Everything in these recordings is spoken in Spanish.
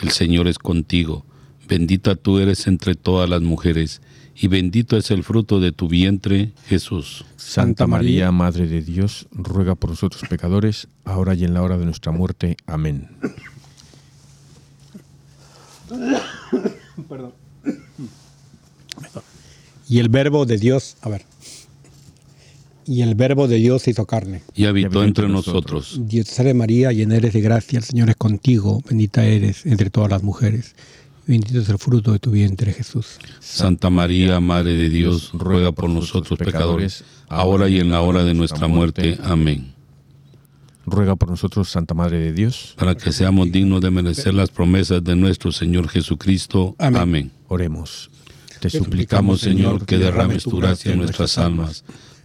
el Señor es contigo, bendita tú eres entre todas las mujeres, y bendito es el fruto de tu vientre, Jesús. Santa María, Madre de Dios, ruega por nosotros pecadores, ahora y en la hora de nuestra muerte. Amén. Perdón. Y el verbo de Dios, a ver. Y el verbo de Dios se hizo carne. Y habitó entre nosotros. Dios te salve María, llena eres de gracia, el Señor es contigo, bendita eres entre todas las mujeres. Bendito es el fruto de tu vientre, Jesús. Santa María, Madre de Dios, ruega por nosotros pecadores, ahora y en la hora de nuestra muerte. Amén. Ruega por nosotros, Santa Madre de Dios. Para que seamos dignos de merecer las promesas de nuestro Señor Jesucristo. Amén. Amén. Oremos. Te Suplicamos, Señor, que derrames tu gracia en nuestras almas,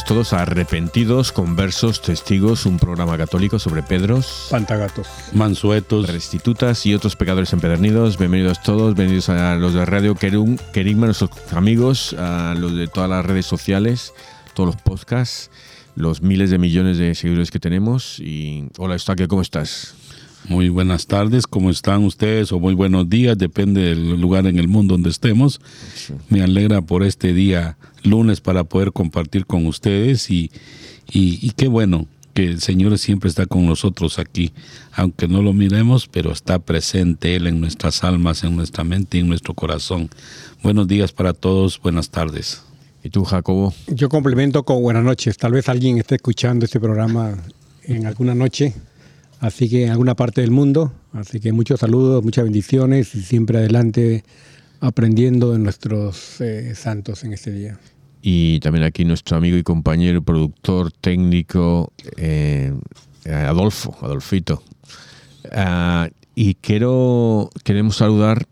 Bienvenidos todos a Arrepentidos, Conversos, Testigos, un programa católico sobre Pedros, Pantagatos. Mansuetos, restitutas y otros pecadores empedernidos. Bienvenidos todos, bienvenidos a los de Radio Kerum, Kerigma, nuestros amigos, a los de todas las redes sociales, todos los podcasts, los miles de millones de seguidores que tenemos. Y hola, Estaque, ¿cómo estás? Muy buenas tardes, ¿cómo están ustedes? O muy buenos días, depende del lugar en el mundo donde estemos. Me alegra por este día lunes para poder compartir con ustedes y, y, y qué bueno que el Señor siempre está con nosotros aquí, aunque no lo miremos, pero está presente Él en nuestras almas, en nuestra mente y en nuestro corazón. Buenos días para todos, buenas tardes. ¿Y tú, Jacobo? Yo complemento con buenas noches. Tal vez alguien esté escuchando este programa en alguna noche, así que en alguna parte del mundo. Así que muchos saludos, muchas bendiciones y siempre adelante aprendiendo de nuestros eh, santos en este día. Y también aquí nuestro amigo y compañero, productor, técnico, eh, Adolfo, Adolfito. Ah, y quiero, queremos saludar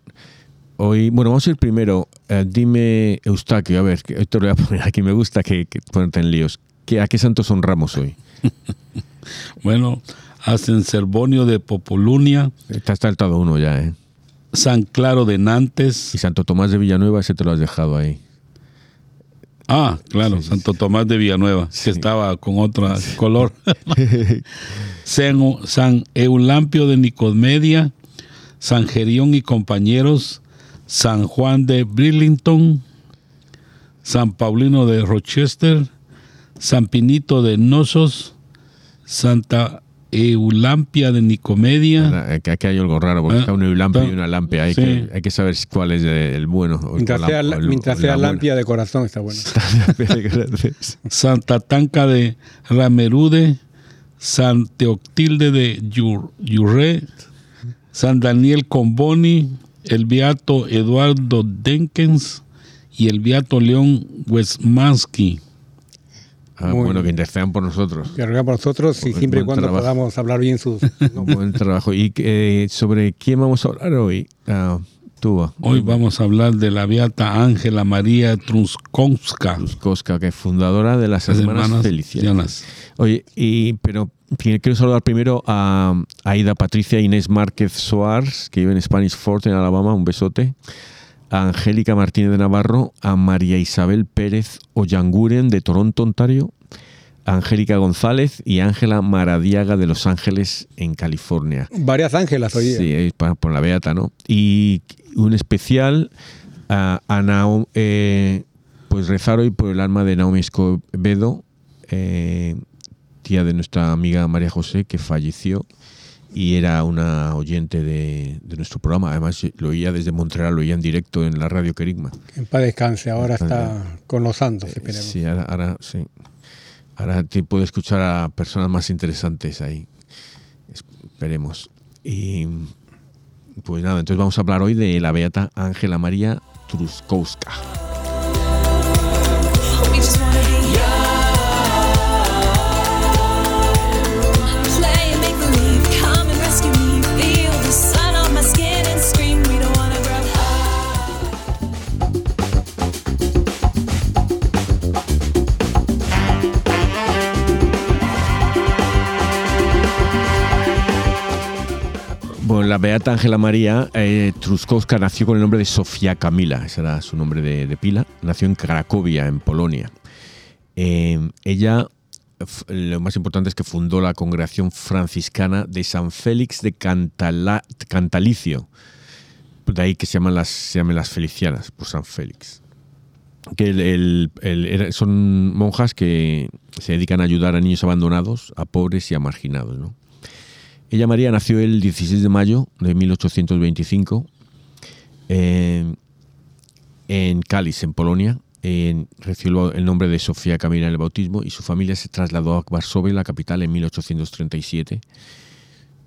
hoy, bueno, vamos a ir primero. Eh, dime, Eustaquio, a ver, que esto lo voy a poner aquí, me gusta que, que ponerte en líos. ¿Qué, ¿A qué santos honramos hoy? Bueno, hacen Servonio de Popolunia, Está saltado uno ya, ¿eh? San Claro de Nantes. Y Santo Tomás de Villanueva, ese te lo has dejado ahí. Ah, claro, Santo Tomás de Villanueva, que estaba con otro color. San, San Eulampio de Nicomedia, San Gerión y compañeros, San Juan de Brillington, San Paulino de Rochester, San Pinito de Nosos, Santa Eulampia de Nicomedia. Aquí aquí hay algo raro, porque Ah, está un Eulampia y está- una Lampia. Hay, sí. que, hay que saber cuál es el bueno. Mientras la- sea, o el- mientras o sea la buena. lampia de corazón, está bueno. Santa Tanca de Ramerude, San Teoctilde de Yur- Yurre, San Daniel Comboni, el Beato Eduardo Denkens y el Beato León Wesmansky. Ah, Muy bueno, que intercedan por nosotros. Que por nosotros y siempre y cuando trabajo. podamos hablar bien sus Buen trabajo. ¿Y eh, sobre quién vamos a hablar hoy? Ah, tú, va. Hoy vamos a hablar de la Beata Ángela María Truskovska, Cosca, que es fundadora de las las Hermanas, hermanas Felicianas. Felicianas. Oye, y, pero quiero saludar primero a Aida Patricia Inés Márquez Soares, que vive en Spanish Fort, en Alabama, un besote. A Angélica Martínez de Navarro, a María Isabel Pérez Ollanguren de Toronto, Ontario, a Angélica González y Ángela Maradiaga de Los Ángeles, en California. varias ángelas hoy día. Sí, por la Beata, ¿no? Y un especial a, a Naomi, eh, pues rezar hoy por el alma de Naomi Escobedo, eh, tía de nuestra amiga María José, que falleció y era una oyente de, de nuestro programa. Además, lo oía desde Montreal, lo oía en directo en la radio Querigma. En paz descanse, ahora está con los santos, esperemos. Sí, ahora, ahora sí. Ahora te puedo escuchar a personas más interesantes ahí. Esperemos. Y pues nada, entonces vamos a hablar hoy de la beata Ángela María Truskowska. La beata Ángela María eh, Truskowska nació con el nombre de Sofía Camila, ese era su nombre de, pila. Nació en Cracovia, en Polonia. Eh, ella, lo más importante es que fundó la congregación franciscana de San Félix de Cantalicio. De ahí que se llaman las, se las felicianas, por San Félix. Que el- son monjas que se dedican a ayudar a niños abandonados, a pobres y a marginados. ¿no? Ella María nació el 16 de mayo de 1825 en, en Cáliz, en Polonia. En- recibió el nombre de Sofía Camila en el bautismo y su familia se trasladó a Varsovia, la capital, en 1837.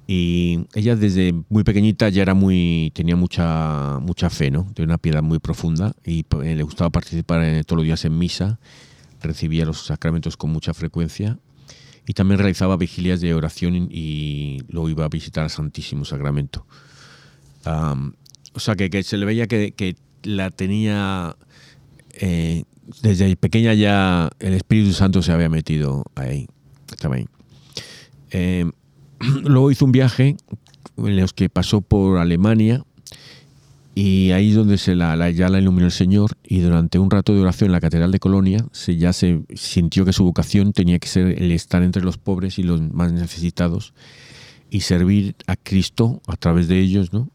Y ella desde muy pequeñita ya era muy tenía mucha mucha fe, ¿no? Tenía una piedad muy profunda y eh, le gustaba participar en- todos los días en misa, recibía los sacramentos con mucha frecuencia y también realizaba vigilias de oración y luego iba a visitar al Santísimo Sacramento. Am, o sea, que, se le veía que, que la tenía, eh, desde pequeña ya el Espíritu Santo se había metido ahí. Eh, luego hizo un viaje en los que pasó por Alemania y ahí es donde se la, la- ya la iluminó el Señor y durante un rato de oración en la Catedral de Colonia se, ya se sintió que su vocación tenía que ser el estar entre los pobres y los más necesitados y servir a Cristo a través de ellos, ¿no?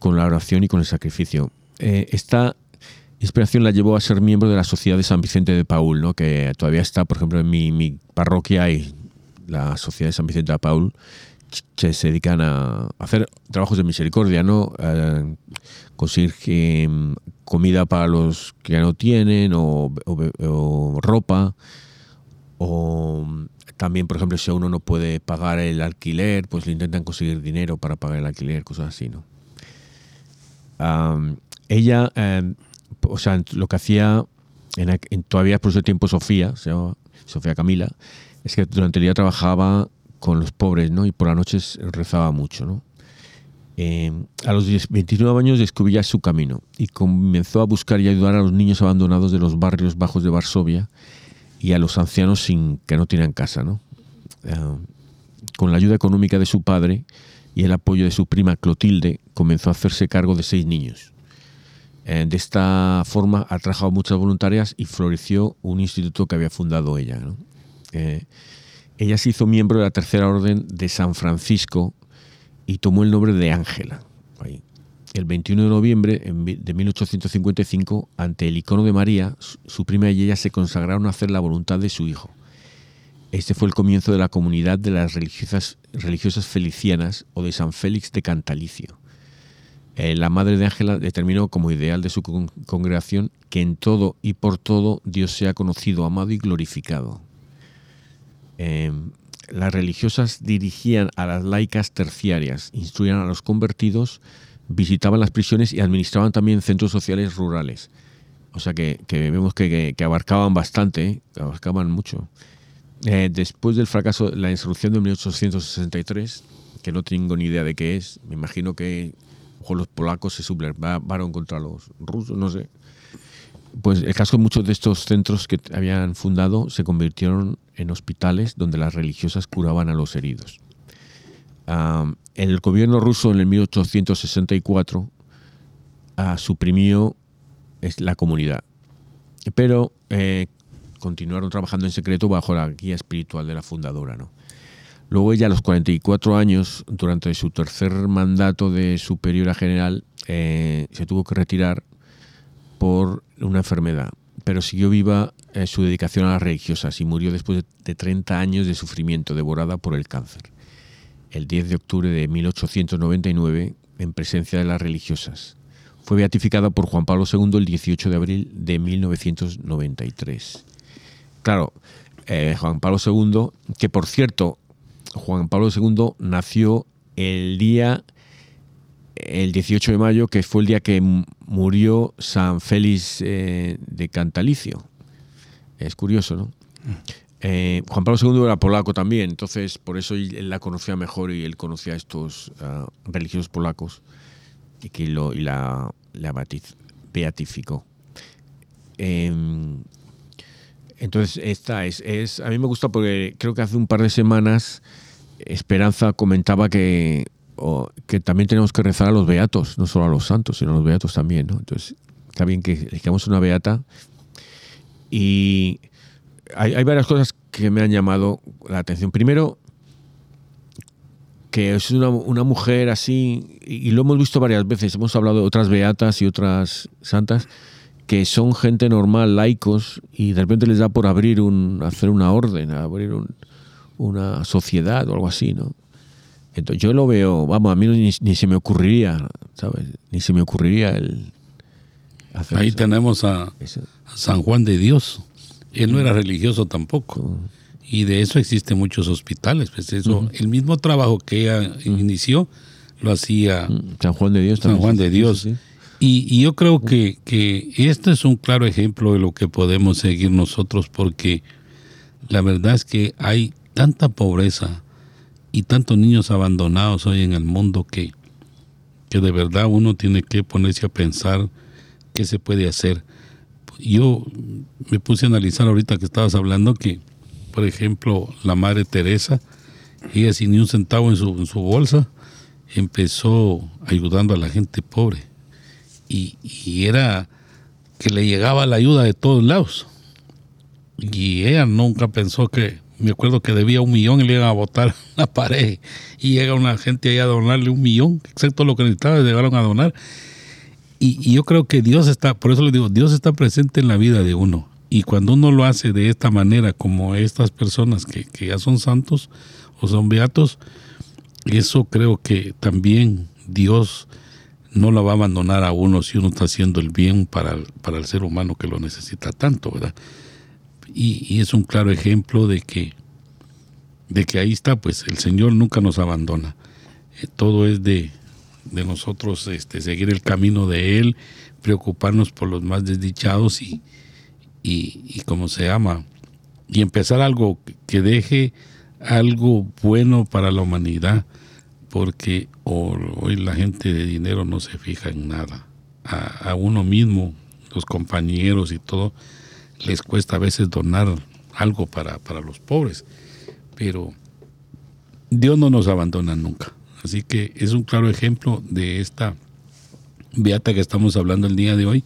con la oración y con el sacrificio. Eh, esta inspiración la llevó a ser miembro de la Sociedad de San Vicente de Paul, ¿no? que todavía está, por ejemplo, en mi, mi parroquia hay la Sociedad de San Vicente de Paul, se dedican a hacer trabajos de misericordia, ¿no? Eh, conseguir eh, comida para los que no tienen o, ropa o también por ejemplo si uno no puede pagar el alquiler pues le intentan conseguir dinero para pagar el alquiler cosas así no ella eh, o sea lo que hacía en, en- todavía por ese tiempo Sofía se llamaba Sofía Camila es que durante el día trabajaba con los pobres no y por las noches rezaba mucho no eh, a los 10 29 años descubrió ya su camino y comenzó a buscar y ayudar a los niños abandonados de los barrios bajos de Varsovia y a los ancianos sin que no tenían casa. ¿no? Eh, con la ayuda económica de su padre y el apoyo de su prima Clotilde, comenzó a hacerse cargo de seis niños. Eh, de esta forma atrajo a muchas voluntarias y floreció un instituto que había fundado ella. ¿no? Ella se hizo miembro de la Tercera Orden de San Francisco y tomó el nombre de Ángela. El 21 de noviembre de 1855, ante el icono de María, su, prima y ella se consagraron a hacer la voluntad de su hijo. Este fue el comienzo de la comunidad de las religiosas, religiosas felicianas o de San Félix de Cantalicio. Eh, la madre de Ángela determinó como ideal de su con- congregación que en todo y por todo Dios sea conocido, amado y glorificado. Eh, las religiosas dirigían a las laicas terciarias, instruían a los convertidos, visitaban las prisiones y administraban también centros sociales rurales. O sea que, vemos que, abarcaban bastante, ¿eh? abarcaban mucho. Eh, después del fracaso, la insurrección de 1863, que no tengo ni idea de qué es, me imagino que los polacos se sublevaron contra los rusos, no sé. Pues el caso que muchos de estos centros que habían fundado se convirtieron en hospitales donde las religiosas curaban a los heridos. Am, el gobierno ruso en el 1864 ah, suprimió la comunidad, pero eh, continuaron trabajando en secreto bajo la guía espiritual de la fundadora. Luego ella a los 44 años, durante su tercer mandato de superiora general, eh, se tuvo que retirar por una enfermedad. Pero siguió viva eh, su dedicación a las religiosas y murió después de, de 30 años de sufrimiento, devorada por el cáncer. El 10 de octubre de 1899, en presencia de las religiosas. Fue beatificada por Juan Pablo II el 18 de abril de 1993. Claro, eh, Juan Pablo II, que por cierto, Juan Pablo II nació el día, el 18 de mayo, que fue el día que murió San Félix eh, de Cantalicio. Es curioso, ¿no? Eh, Juan Pablo II era polaco también, entonces por eso él la conocía mejor y él conocía a estos ah, religiosos polacos y que lo, y la, la beatificó. Em, entonces, esta es, es. A mí me gusta porque creo que hace un par de semanas Esperanza comentaba que, o- que también tenemos que rezar a los beatos, no solo a los santos, sino a los beatos también. ¿no? Entonces, está bien que elegamos una beata. Y hay, hay varias cosas que me han llamado la atención. Primero, que es una, una mujer así, y lo hemos visto varias veces, hemos hablado de otras beatas y otras santas, que son gente normal, laicos, y de repente les da por abrir un, hacer una orden, abrir un- una sociedad o algo así, ¿no? Entonces yo lo veo, vamos, a mí ni, ni se me ocurriría, ¿sabes? Ni se me ocurriría el hacer Ahí eso. tenemos a, San Juan de Dios. Él no era religioso tampoco. Y de eso existen muchos hospitales. Pues eso, El mismo trabajo que ella inició lo hacía San Juan de Dios San. Juan de Dios. sí, sí. Y, y yo creo que, que este es un claro ejemplo de lo que podemos seguir nosotros porque la verdad es que hay tanta pobreza y tantos niños abandonados hoy en el mundo que, que de verdad uno tiene que ponerse a pensar qué se puede hacer. Yo me puse a analizar ahorita que estabas hablando que, por ejemplo, la Madre Teresa, ella sin ni un centavo en su, bolsa, empezó ayudando a la gente pobre. Y, y era que le llegaba la ayuda de todos lados. Y ella nunca pensó que, me acuerdo que debía un millón y le iban a botar la pared. Y llega una gente ahí a donarle un millón, excepto lo que necesitaba, llegaron a donar. Y, y yo creo que Dios está, por eso le digo, Dios está presente en la vida de uno. Y cuando uno lo hace de esta manera, como estas personas que, ya son santos o son beatos, eso creo que también Dios no la va a abandonar a uno si uno está haciendo el bien para para el ser humano que lo necesita tanto, ¿verdad? Y, es un claro ejemplo de que, de que ahí está, pues el Señor nunca nos abandona. Eh, todo es de, de nosotros este, seguir el camino de Él, preocuparnos por los más desdichados y, y, como se llama, y empezar algo que deje algo bueno para la humanidad, porque ho- hoy la gente de dinero no se fija en nada. A uno mismo, los compañeros y todo, les cuesta a veces donar algo para, para los pobres, pero Dios no nos abandona nunca. Así que es un claro ejemplo de esta beata que estamos hablando el día de hoy,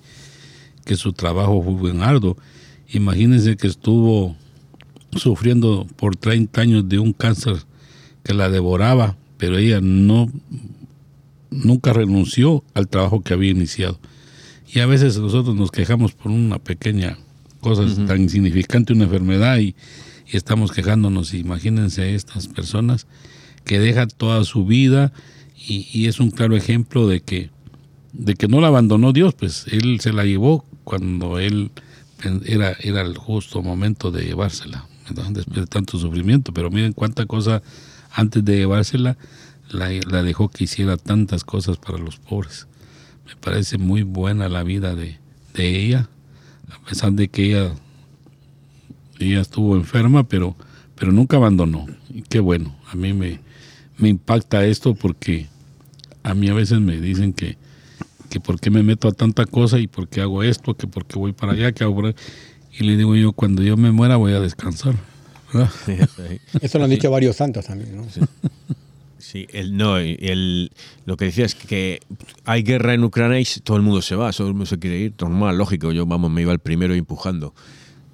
que su trabajo fue buen arduo. Imagínense que estuvo sufriendo por 30 años de un cáncer que la devoraba, pero ella no nunca renunció al trabajo que había iniciado. Y a veces nosotros nos quejamos por una pequeña cosa tan insignificante, una enfermedad, y, y estamos quejándonos. Imagínense estas personas que dejan toda su vida y, y es un claro ejemplo de que, de que no la abandonó Dios, pues Él se la llevó cuando Él era, era el justo momento de llevársela, ¿verdad? después de tanto sufrimiento. Pero miren cuánta cosa antes de llevársela la, la dejó que hiciera tantas cosas para los pobres. Me parece muy buena la vida de, de ella, a pesar de que ella, ella estuvo enferma, pero, pero nunca abandonó. Y qué bueno, a mí me, me impacta esto porque a mí a veces me dicen que, que por qué me meto a tanta cosa y por qué hago esto, que por qué voy para allá, que hago por. Y le digo yo, cuando yo me muera voy a descansar. ¿verdad? Sí, sí. Eso lo han dicho varios santos también, ¿no? Sí, el, no, el, lo que decía es que hay guerra en Ucrania y todo el mundo se va, todo el mundo se quiere ir, normal, lógico, yo vamos, me iba el primero empujando.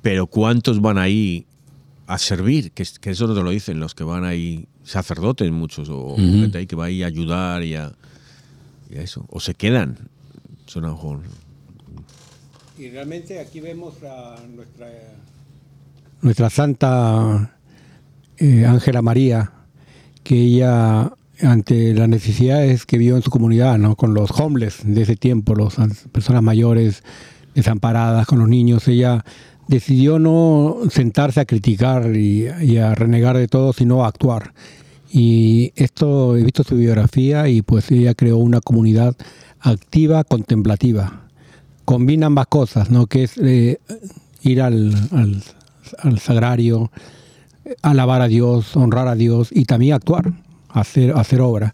Pero ¿cuántos van ahí a servir? Que, es- que eso no te lo dicen, los que van ahí, sacerdotes muchos, o gente ahí que va ahí a ayudar y a, y a eso, o se quedan. Son a lo mejor Y realmente aquí vemos a nuestra, nuestra santa eh, Ángela María, que ella ante las necesidades que vio en su comunidad, ¿no? con los homeless de ese tiempo, las personas mayores desamparadas, con los niños, ella decidió no sentarse a criticar y, a renegar de todo, sino a actuar. Y esto he visto su biografía y pues ella creó una comunidad activa, contemplativa. Combina ambas cosas, ¿no? Que es eh, ir al, al, sagrario, alabar a Dios, honrar a Dios y también actuar, hacer, hacer obra.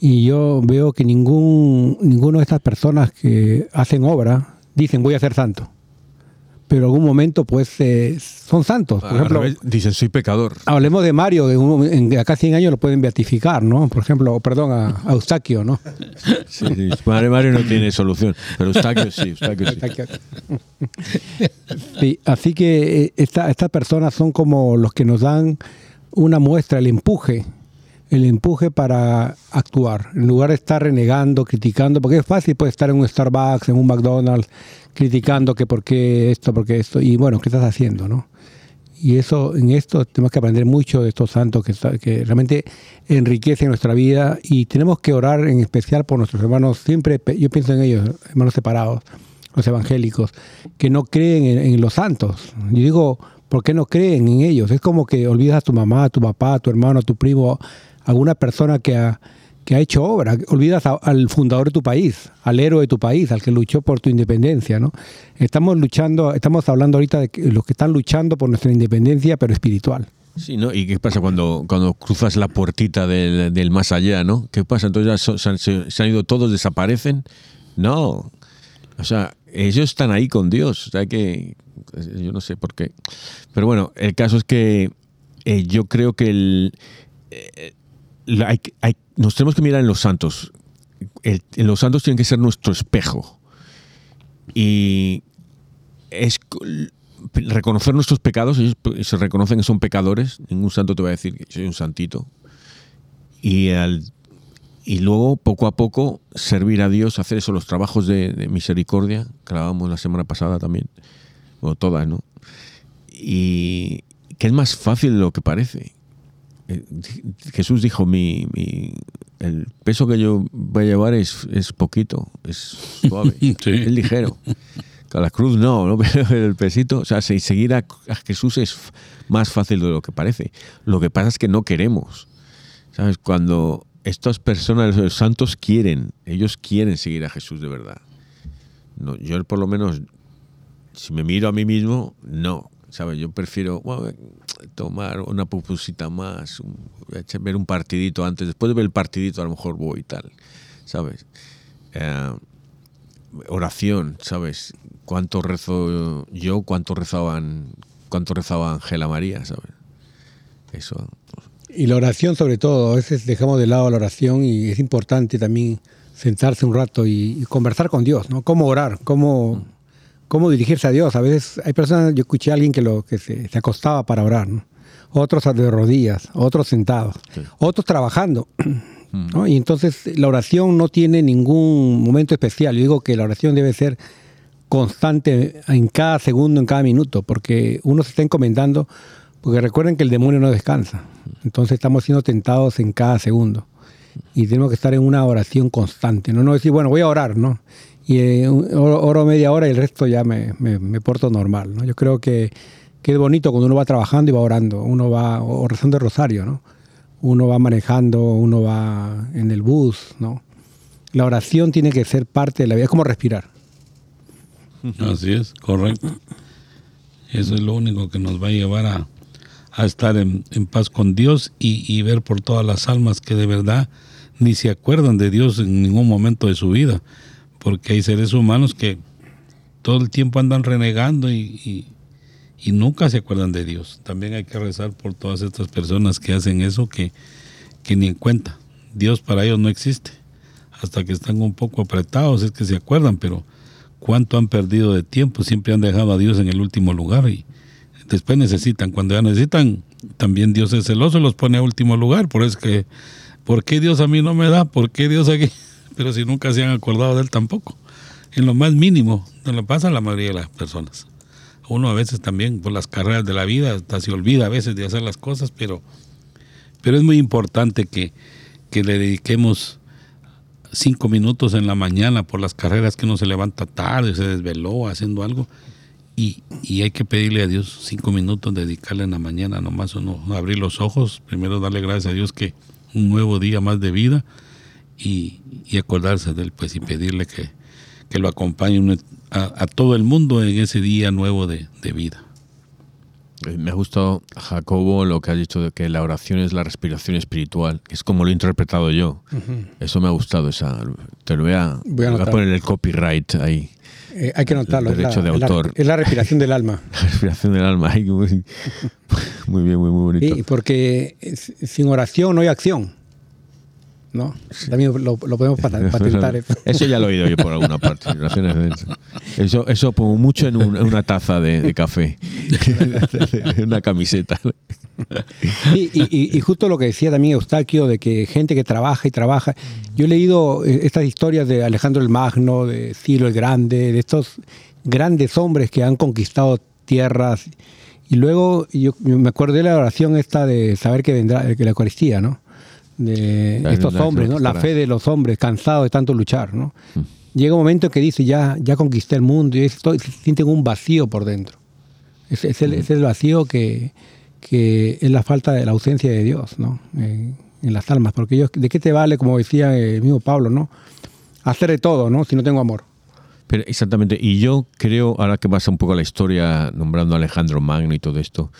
Y yo veo que ningún, ninguno de estas personas que hacen obra dicen voy a ser santo. Pero en algún momento pues eh, son santos. Por ejemplo, revés, dicen, soy pecador. Hablemos de Mario, en un- en acá 100 años lo pueden beatificar, ¿no? Por ejemplo, perdón, a, a Eustaquio, ¿no? Sí, Mario no tiene solución, pero Eustaquio sí, Eustaquio sí. Sí, así que eh, esta- estas personas son como los que nos dan una muestra, el empuje, el empuje para actuar, en lugar de estar renegando, criticando, porque es fácil pues estar en un Starbucks, en un McDonald's, criticando que por qué esto, por qué esto, y bueno, ¿qué estás haciendo, no? Y eso, en esto tenemos que aprender mucho de estos santos que, realmente enriquecen nuestra vida y tenemos que orar en especial por nuestros hermanos, siempre yo pienso en ellos, hermanos separados, los evangélicos, que no creen en, en los santos. Yo digo, ¿por qué no creen en ellos? Es como que olvidas a tu mamá, a tu papá, a tu hermano, a tu primo, alguna persona que ha, que ha hecho obra. Olvidas al fundador de tu país, al héroe de tu país, al que luchó por tu independencia. ¿no? Estamos luchando, estamos hablando ahorita de los que están luchando por nuestra independencia, pero espiritual. Sí, ¿no? ¿Y qué pasa cuando, cuando cruzas la puertita del, del más allá, ¿no? ¿Qué pasa? Entonces se, han, ido todos, desaparecen. No. O sea, ellos están ahí con Dios. O sea que yo no sé por qué. Pero bueno, el caso es que eh, yo creo que el, eh, nos tenemos que mirar en los santos. El- los santos tienen que ser nuestro espejo. Y es co- reconocer nuestros pecados, ellos se reconocen que son pecadores, ningún santo te va a decir que soy un santito. Y, al- y luego, poco a poco, servir a Dios, hacer eso, los trabajos de, de misericordia, que hablábamos la semana pasada también, o todas, ¿no? Y que es más fácil de lo que parece. Eh, Jesús dijo, mi, mi- el peso que yo voy a llevar es, es poquito, es suave, Sí. es ligero. A la cruz no, ¿no? pero el pesito, o sea, se- seguir a, a Jesús es más fácil de lo que parece. Lo que pasa es que no queremos. ¿Sabes? Cuando estas personas, los santos, quieren, ellos quieren seguir a Jesús de verdad. No, yo por lo menos, si me miro a mí mismo, no. ¿Sabes? Yo prefiero bueno, tomar una pupusita más, un- ver un partidito antes. Después de ver el partidito, a lo mejor voy y tal. ¿Sabes? Eh, oración, ¿sabes? ¿Cuánto rezo yo? ¿Cuánto rezaban, cuánto rezaba Ángela María? ¿Sabes? Eso. Y la oración sobre todo, a veces dejamos de lado la oración y es importante también sentarse un rato y, y conversar con Dios, ¿no? Cómo orar, cómo, cómo dirigirse a Dios. A veces hay personas, yo escuché a alguien que, lo, que se, se acostaba para orar, ¿no? Otros de rodillas, otros sentados, otros trabajando. ¿no? Y entonces la oración no tiene ningún momento especial. Yo digo que la oración debe ser constante en cada segundo, en cada minuto, porque uno se está encomendando, porque recuerden que el demonio no descansa. Entonces estamos siendo tentados en cada segundo. Y tenemos que estar en una oración constante, no, no decir, bueno, voy a orar, ¿no? Y eh, oro, media hora y el resto ya me, me- me porto normal, ¿no? Yo creo que, que es bonito cuando uno va trabajando y va orando, uno va o rezando el rosario, ¿no? Uno va manejando, uno va en el bus, ¿no? La oración tiene que ser parte de la vida, es como respirar. Así es, correcto. Eso es lo único que nos va a llevar a, a estar en, en paz con Dios y, y ver por todas las almas que de verdad ni se acuerdan de Dios en ningún momento de su vida. Porque hay seres humanos que todo el tiempo andan renegando y, y- y nunca se acuerdan de Dios. También hay que rezar por todas estas personas que hacen eso que, que ni en cuenta. Dios para ellos no existe. Hasta que están un poco apretados es que se acuerdan, pero cuánto han perdido de tiempo, siempre han dejado a Dios en el último lugar y después necesitan, cuando ya necesitan, también Dios es celoso, los pone a último lugar, por eso es que, ¿por qué Dios a mí no me da? ¿Por qué Dios aquí? Pero si nunca se han acordado de Él tampoco. en lo más mínimo, nos lo pasa a la mayoría de las personas. Uno a veces también por las carreras de la vida hasta se olvida a veces de hacer las cosas, pero, pero es muy importante que, que le dediquemos cinco minutos en la mañana por las carreras que uno se levanta tarde, se desveló haciendo algo. Y, y hay que pedirle a Dios cinco minutos, dedicarle en la mañana nomás uno abrir los ojos, primero darle gracias a Dios que un nuevo día más de vida y, y acordarse de él pues y pedirle que, que lo acompañe a, a todo el mundo en ese día nuevo de, de vida. Eh, Me ha gustado, Jacobo, lo que has dicho de que la oración es la respiración espiritual, que es como lo he interpretado yo. Eso me ha gustado, esa, te lo voy a, Voy a voy a poner el copyright ahí. Eh, hay que notarlo. es derecho la- de es la- autor. es la respiración del alma. La respiración del alma. Muy, muy bien, muy, muy bonito. Sí, porque s- sin oración no hay acción. ¿No? También lo, lo podemos pat- patentar. eso. Eso ya lo he oído yo por alguna parte. eso. Eso, pongo mucho en, un- en una taza de, de café. En una camiseta. Y, y- y justo lo que decía también Eustaquio, de que gente que trabaja y trabaja. Yo he leído eh, estas historias de Alejandro el Magno, de Ciro el Grande, de estos grandes hombres que han conquistado tierras. Y luego yo me acuerdo de la oración esta de saber que vendrá, que la Eucaristía, ¿no? De La- estos la- hombres, ¿no? La fe de los hombres, cansados de tanto luchar, ¿no? Llega un momento que dice, ya, ya conquisté el mundo y estoy, sienten un vacío por dentro. Es, es el, es el vacío que, que es la falta de la ausencia de Dios, ¿no? Eh, en las almas. Porque ellos, ¿de qué te vale, como decía el mismo Pablo, ¿no? Hacer de todo, ¿no? Si no tengo amor. Pero exactamente. Y yo creo, ahora que pasa un poco la historia nombrando a Alejandro Magno y todo esto,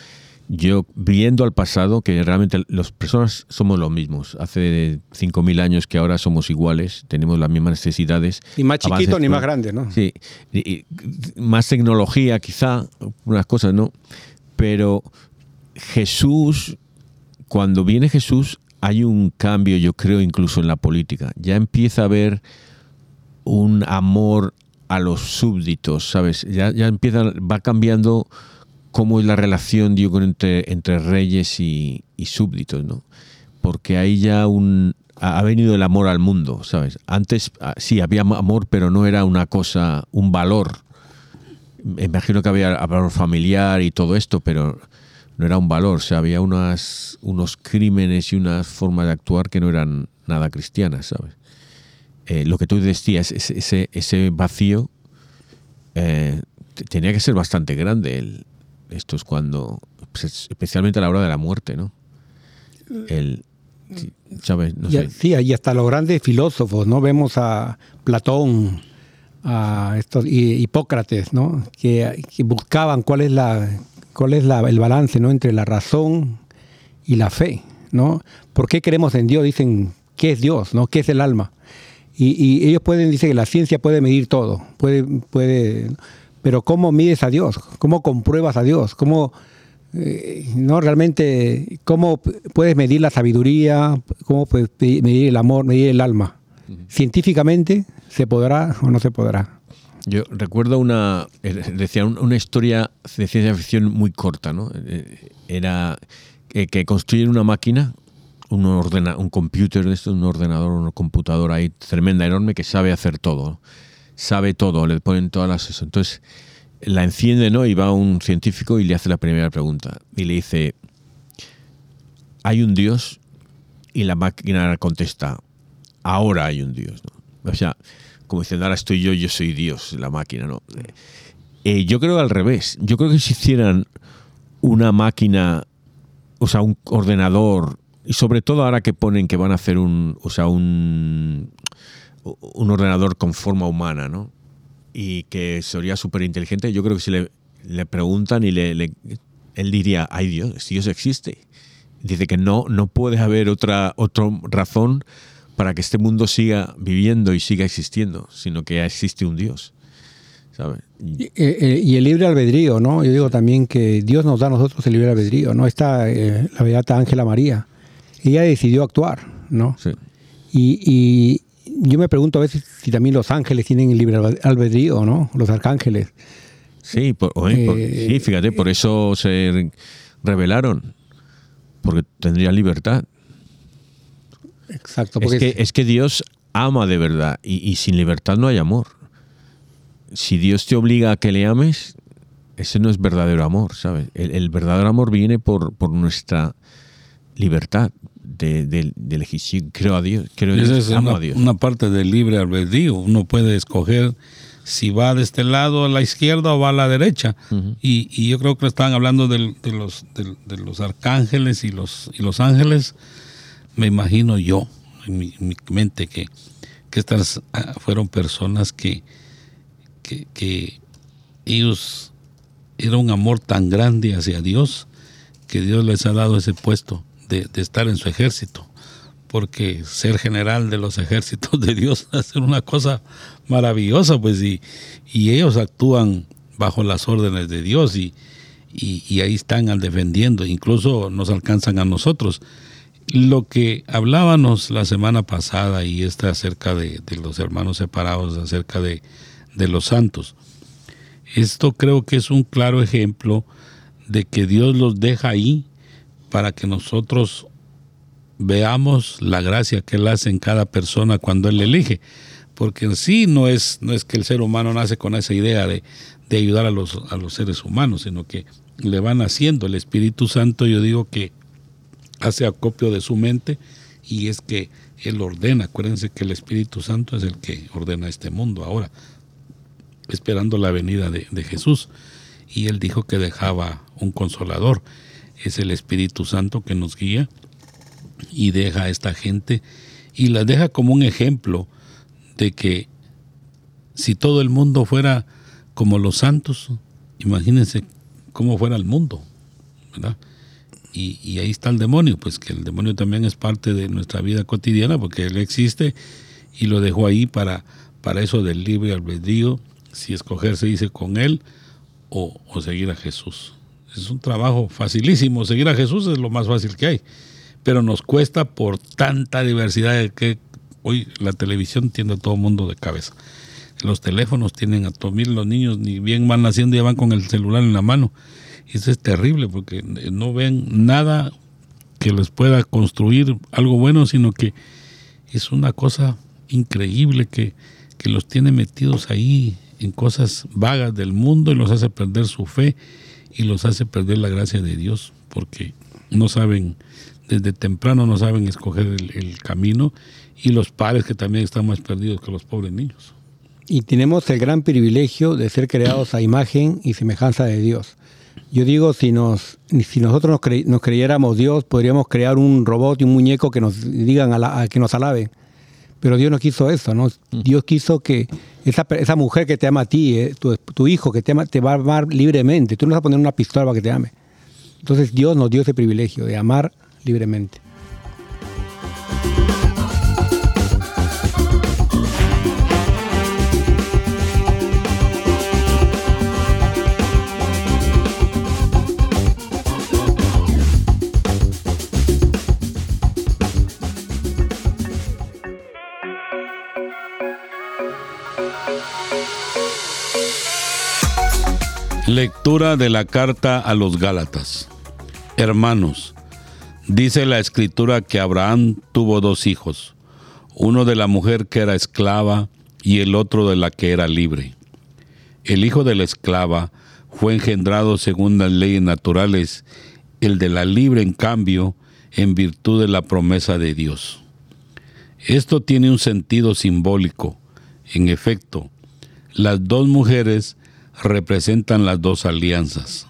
yo viendo al pasado que realmente las personas somos los mismos. Hace 5.000 años que ahora somos iguales, tenemos las mismas necesidades. Ni más chiquito avances ni más grande, ¿no? Sí, y- y más tecnología quizá, unas cosas, ¿no? Pero Jesús, cuando viene Jesús, hay un cambio, yo creo, incluso en la política. Ya empieza a haber un amor a los súbditos, ¿sabes? Ya, ya empieza, va cambiando cómo es la relación, digo, entre, entre reyes y, y súbditos, ¿no? Porque hay ya un... Ha venido el amor al mundo, ¿sabes? Antes ah, sí había amor, pero no era una cosa, un valor. Me imagino que había valor familiar y todo esto, pero no era un valor. O sea, había unas, unos crímenes y unas formas de actuar que no eran nada cristianas, ¿sabes? Eh, lo que tú decías, ese, ese, vacío eh, tenía que ser bastante grande. El, esto es cuando, pues, especialmente a la hora de la muerte, ¿no? El. No Y, sé. sí, y hasta los grandes filósofos, ¿no? Vemos a Platón, a estos y- Hipócrates, ¿no? Que, que buscaban cuál es la cuál es la- el balance, ¿no? Entre la razón y la fe, ¿no? ¿Por qué creemos en Dios? Dicen, ¿qué es Dios, no? ¿Qué es el alma? Y, y ellos pueden, dicen que la ciencia puede medir todo, puede, puede, pero ¿cómo mides a Dios? ¿Cómo compruebas a Dios? ¿Cómo, eh, no realmente, cómo puedes medir la sabiduría? ¿Cómo puedes medir el amor, medir el alma? Científicamente, ¿se podrá o no se podrá? Yo recuerdo una, eh, decía, un- una historia de ciencia ficción muy corta, ¿no? Eh, Era que, construyen una máquina, un, ordena, un computer de esto, un ordenador, un computador ahí tremenda, enorme, que sabe hacer todo. ¿no? Sabe todo, le ponen todas las... eso. Entonces la enciende, ¿no? Y va un científico y le hace la primera pregunta. Y le dice, ¿hay un Dios? Y la máquina contesta, ahora hay un Dios. O sea, como diciendo, ahora estoy yo, yo soy Dios, la máquina, ¿no? Eh, yo creo al revés. Yo creo que si hicieran una máquina, o sea, un ordenador, y sobre todo ahora que ponen que van a hacer un, o sea, un, un ordenador con forma humana, ¿no? Y que sería súper inteligente, yo creo que si le, le preguntan y le, le- él diría, ay Dios, Dios existe. Dice que no, no puede haber otra, otra razón para que este mundo siga viviendo y siga existiendo, sino que ya existe un Dios. ¿sabes? Y, eh, eh, y el libre albedrío, ¿no? Yo digo también que Dios nos da a nosotros el libre albedrío, ¿no? Está eh, la beata Ángela María. Ella decidió actuar, ¿no? Sí. Y, y yo me pregunto a veces si también los ángeles tienen el libre albedrío, ¿no? Los arcángeles. Sí, por- oye, por- Eh, sí, fíjate, por eso se rebelaron, porque tendrían libertad. Exacto. Es Porque que, es que Dios ama de verdad y, y sin libertad no hay amor. si Dios te obliga a que le ames, ese no es verdadero amor, ¿sabes? El, el verdadero amor viene por, por nuestra libertad de, de- de elegir. Creo a Dios, creo Esa Dios, es amo una, a Dios. una parte del libre albedrío. Uno puede escoger si va de este lado a la izquierda o va a la derecha. y, y yo creo que estaban hablando de, los, del- de los arcángeles y los, y los ángeles. Me imagino yo, en mi, en mi mente, que, que estas ah, fueron personas que, que, que ellos era un amor tan grande hacia Dios que Dios les ha dado ese puesto de, estar en su ejército. Porque ser general de los ejércitos de Dios es una cosa maravillosa, pues, y, y ellos actúan bajo las órdenes de Dios y, y, ahí están al defendiendo, incluso nos alcanzan a nosotros. Lo que hablábamos la semana pasada y está acerca de, de los hermanos separados, acerca de, de los santos. Esto creo que es un claro ejemplo de que Dios los deja ahí para que nosotros veamos la gracia que Él hace en cada persona cuando Él elige. Porque en sí no es, no es que el ser humano nace con esa idea de, de ayudar a los, a los seres humanos, sino que le van haciendo. El Espíritu Santo, yo digo que hace acopio de su mente y es que Él ordena. Acuérdense que el Espíritu Santo es el que ordena este mundo ahora, esperando la venida de, de Jesús. Y Él dijo que dejaba un consolador. Es el Espíritu Santo que nos guía y deja a esta gente y la deja como un ejemplo de que si todo el mundo fuera como los santos, imagínense cómo fuera el mundo, ¿verdad? Y, ahí está el demonio, pues que el demonio también es parte de nuestra vida cotidiana porque él existe y lo dejó ahí para, para eso del libre albedrío, si escoger se dice con él o, o seguir a Jesús. Es un trabajo facilísimo, seguir a Jesús es lo más fácil que hay, pero nos cuesta por tanta diversidad que hoy la televisión tiene a todo mundo de cabeza. Los teléfonos tienen a todos mil, los niños ni bien van naciendo ya van con el celular en la mano. Y eso es terrible porque no ven nada que les pueda construir algo bueno, sino que es una cosa increíble que, que los tiene metidos ahí en cosas vagas del mundo y los hace perder su fe y los hace perder la gracia de Dios porque no saben, desde temprano no saben escoger el, el camino y los padres que también están más perdidos que los pobres niños. Y tenemos el gran privilegio de ser creados a imagen y semejanza de Dios. Yo digo, si, nos, si nosotros nos, cre- nos creyéramos Dios, podríamos crear un robot y un muñeco que nos digan, a la- a que nos alaben. Pero Dios no quiso eso, ¿no? Dios quiso que esa, esa mujer que te ama a ti, eh, tu, tu hijo que te, ama, te va a amar libremente. Tú no vas a poner una pistola para que te ame. Entonces Dios nos dio ese privilegio de amar libremente. Lectura de la carta a los Gálatas. Hermanos, dice la escritura que Abraham tuvo dos hijos, uno de la mujer que era esclava y el otro de la que era libre. El hijo de la esclava fue engendrado según las leyes naturales, el de la libre en cambio en virtud de la promesa de Dios. Esto tiene un sentido simbólico. En efecto, las dos mujeres representan las dos alianzas.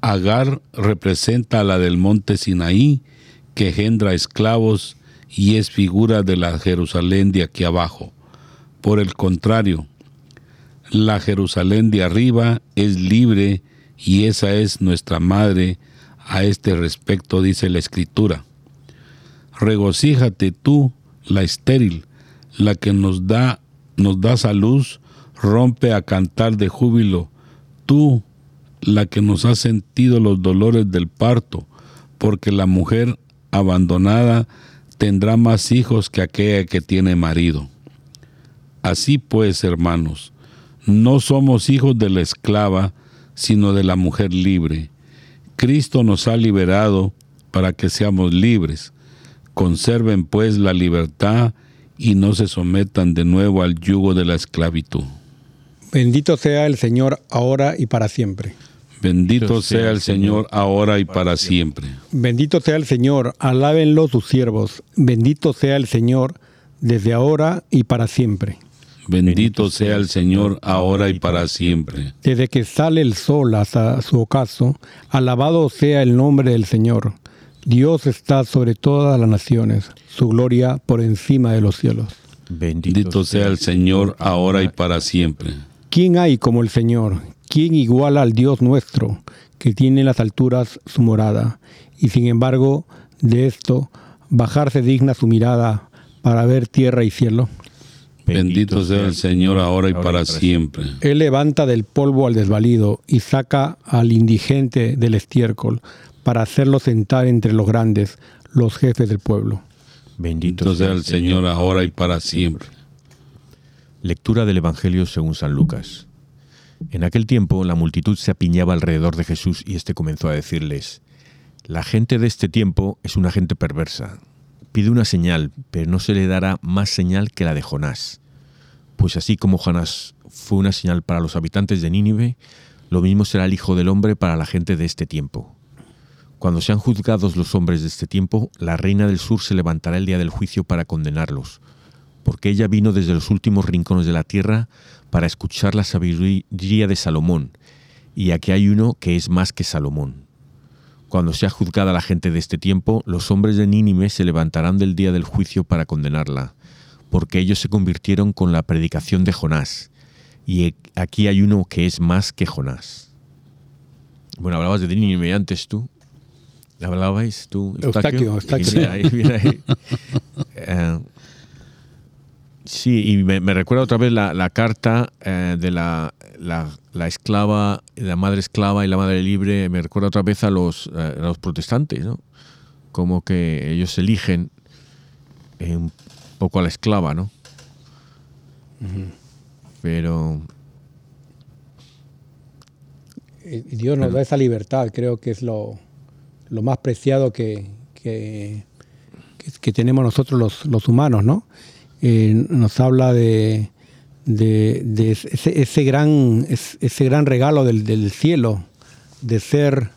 Agar representa a la del monte Sinaí, que engendra esclavos y es figura de la Jerusalén de aquí abajo. Por el contrario, la Jerusalén de arriba es libre y esa es nuestra madre. A este respecto dice la Escritura. Regocíjate tú, la estéril, la que nos da, nos das a luz, rompe a cantar de júbilo. Tú, la que nos has sentido los dolores del parto, porque la mujer abandonada tendrá más hijos que aquella que tiene marido. Así pues, hermanos, no somos hijos de la esclava, sino de la mujer libre. Cristo nos ha liberado para que seamos libres. Conserven pues la libertad y no se sometan de nuevo al yugo de la esclavitud. Bendito sea el Señor ahora y para siempre. Bendito sea el Señor ahora y para siempre. Bendito sea el Señor, alábenlo sus siervos. Bendito sea el Señor desde ahora y para siempre. Bendito sea el Señor ahora y para siempre. Desde que sale el sol hasta su ocaso, alabado sea el nombre del Señor. Dios está sobre todas las naciones, su gloria por encima de los cielos. Bendito sea el Señor ahora y para siempre. ¿Quién hay como el Señor? ¿Quién iguala al Dios nuestro, que tiene en las alturas su morada? Y sin embargo, de esto, bajarse digna su mirada para ver tierra y cielo. Bendito sea el Señor ahora y para siempre. Él levanta del polvo al desvalido y saca al indigente del estiércol para hacerlo sentar entre los grandes, los jefes del pueblo. Bendito sea el Señor ahora y para siempre. Lectura del Evangelio según San Lucas. En aquel tiempo la multitud se apiñaba alrededor de Jesús y éste comenzó a decirles, La gente de este tiempo es una gente perversa. Pide una señal, pero no se le dará más señal que la de Jonás. Pues así como Jonás fue una señal para los habitantes de Nínive, lo mismo será el Hijo del Hombre para la gente de este tiempo. Cuando sean juzgados los hombres de este tiempo, la reina del sur se levantará el día del juicio para condenarlos, porque ella vino desde los últimos rincones de la tierra para escuchar la sabiduría de Salomón, y aquí hay uno que es más que Salomón. Cuando sea juzgada la gente de este tiempo, los hombres de Nínive se levantarán del día del juicio para condenarla, porque ellos se convirtieron con la predicación de Jonás, y aquí hay uno que es más que Jonás. Bueno, hablabas de Nínive antes tú. ¿Hablabais tú? Eustaquio, Eustaquio. Eh, sí, y me, me recuerda otra vez la, la carta eh, de la, la, la esclava, la madre esclava y la madre libre. Me recuerda otra vez a los, eh, a los protestantes, ¿no? Como que ellos eligen eh, un poco a la esclava, ¿no? Pero Dios nos da esa libertad, creo que es lo, lo más preciado que, que, que- que tenemos nosotros los, los humanos, ¿no? Eh, nos habla de, ese, gran, es- ese gran regalo del, del cielo, de ser,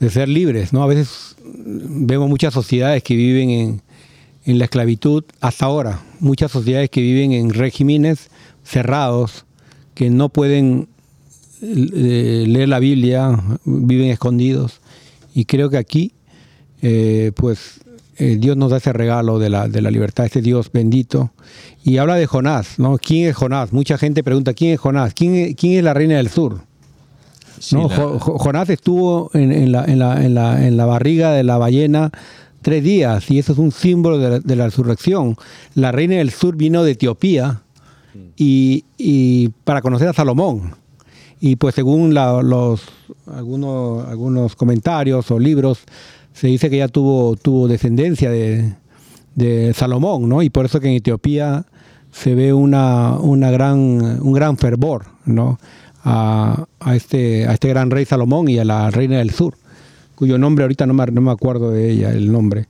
de ser libres, ¿no? A veces vemos muchas sociedades que viven en, en la esclavitud hasta ahora, muchas sociedades que viven en regímenes cerrados, que no pueden eh, leer la Biblia, viven escondidos. Y creo que aquí, eh, pues, eh, Dios nos da ese regalo de la, de la libertad, ese Dios bendito. Y habla de Jonás, ¿no? ¿Quién es Jonás? Mucha gente pregunta, ¿quién es Jonás? ¿Quién es, quién es la reina del sur? sí, ¿no? la- Jo- Jo- Jonás estuvo en, en la, en, la, en, la, en la barriga de la ballena tres días y eso es un símbolo de la, de resurrección. La reina del sur vino de Etiopía y, y para conocer a Salomón. Y pues según los algunos, algunos comentarios o libros, se dice que ella tuvo, tuvo descendencia de, Salomón, ¿no? Y por eso que en Etiopía se ve una, una gran, un gran fervor, ¿no? A, a este, a este gran rey Salomón y a la reina del sur, cuyo nombre ahorita no me, no me acuerdo de ella, el nombre.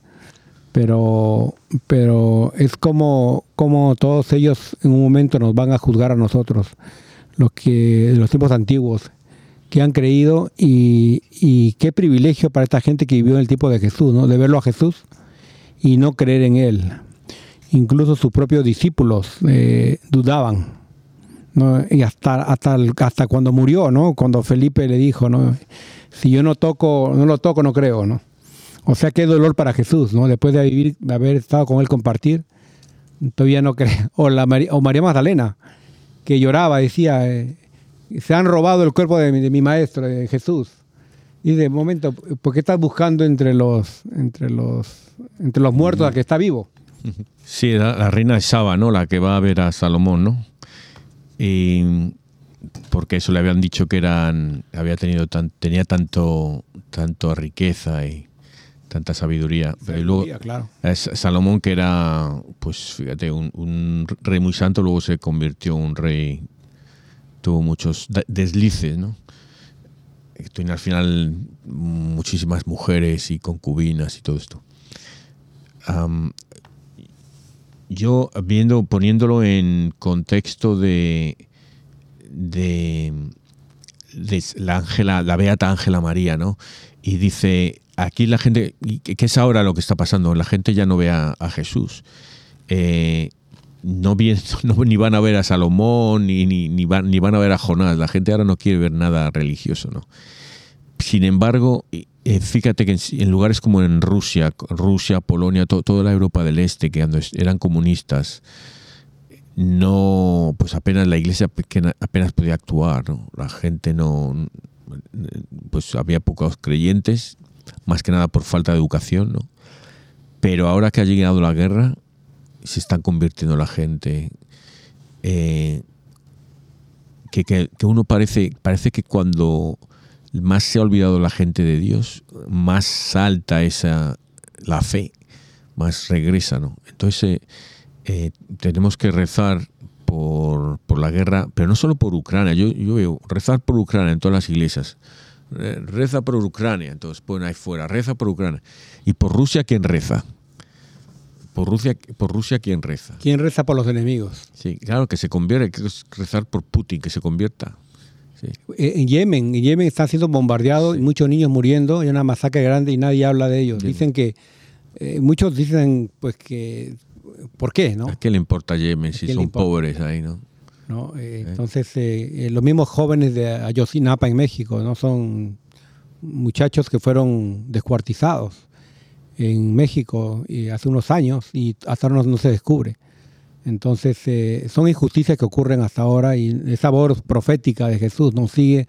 Pero, pero es como, como todos ellos en un momento nos van a juzgar a nosotros, los que los tiempos antiguos, que han creído y, qué privilegio para esta gente que vivió en el tiempo de Jesús, ¿no? De verlo a Jesús y no creer en él. Incluso sus propios discípulos eh, dudaban. Y hasta, hasta, hasta cuando murió, ¿no? Cuando Felipe le dijo, ¿no? Si yo no toco, no lo toco, no creo, ¿no? O sea, qué dolor para Jesús, ¿no? Después de vivir, de haber estado con él compartir, todavía no cree. O, la o María Magdalena, que lloraba, decía, eh, se han robado el cuerpo de mi, de mi maestro, de Jesús. Y de momento, ¿por qué estás buscando entre los, entre los, entre los muertos al que está vivo? Sí, la, la reina de Saba, ¿no? La que va a ver a Salomón, ¿no? Y porque eso le habían dicho que eran, había tenido tan, tenía tanto, tanto riqueza y tanta sabiduría. Pero luego, claro. Salomón que era, pues fíjate, un, un rey muy santo, luego se convirtió en un rey, tuvo muchos deslices, ¿no? Tiene al final muchísimas mujeres y concubinas y todo esto. Yo viendo, poniéndolo en contexto de, de, la Ángela, la Beata Ángela María, ¿no? Y dice, aquí la gente, que es ahora lo que está pasando, la gente ya no ve a, a Jesús. Eh, no, bien, ni van a ver a Salomón, ni, ni, van, ni van a ver a Jonás. La gente ahora no quiere ver nada religioso, ¿no? Sin embargo, eh, fíjate que en, lugares como en Rusia, Rusia, Polonia, to- toda la Europa del Este, que eran comunistas, no, pues apenas la iglesia apenas podía actuar, ¿no? La gente no, pues había pocos creyentes, más que nada por falta de educación, ¿no? Pero ahora que ha llegado la guerra, se están convirtiendo la gente. eh, que, que- que uno parece, parece que cuando más se ha olvidado la gente de Dios, más salta esa la fe, más regresa, ¿no? Entonces eh, eh, tenemos que rezar por, por la guerra, pero no solo por Ucrania. Yo, yo veo rezar por Ucrania en todas las iglesias. Reza por Ucrania, entonces ponen ahí fuera, reza por Ucrania. Y por Rusia, ¿quién reza? Por Rusia, por Rusia ¿quién reza? ¿Quién reza por los enemigos? Sí, claro, que se convierta, que rezar por Putin, que se convierta. Sí. Eh, En Yemen, en Yemen está siendo bombardeado y muchos niños muriendo, hay una masacre grande y nadie habla de ellos. Yemen. Dicen que, eh, muchos dicen pues que, ¿por qué? ¿no? ¿A qué le importa Yemen si son pobres ahí, no? ¿no? Eh, Entonces, eh, eh, los mismos jóvenes de Ayotzinapa en México, ¿no? Son muchachos que fueron descuartizados en México y hace unos años y hasta ahora no, no se descubre. Entonces, eh, son injusticias que ocurren hasta ahora y esa voz profética de Jesús nos sigue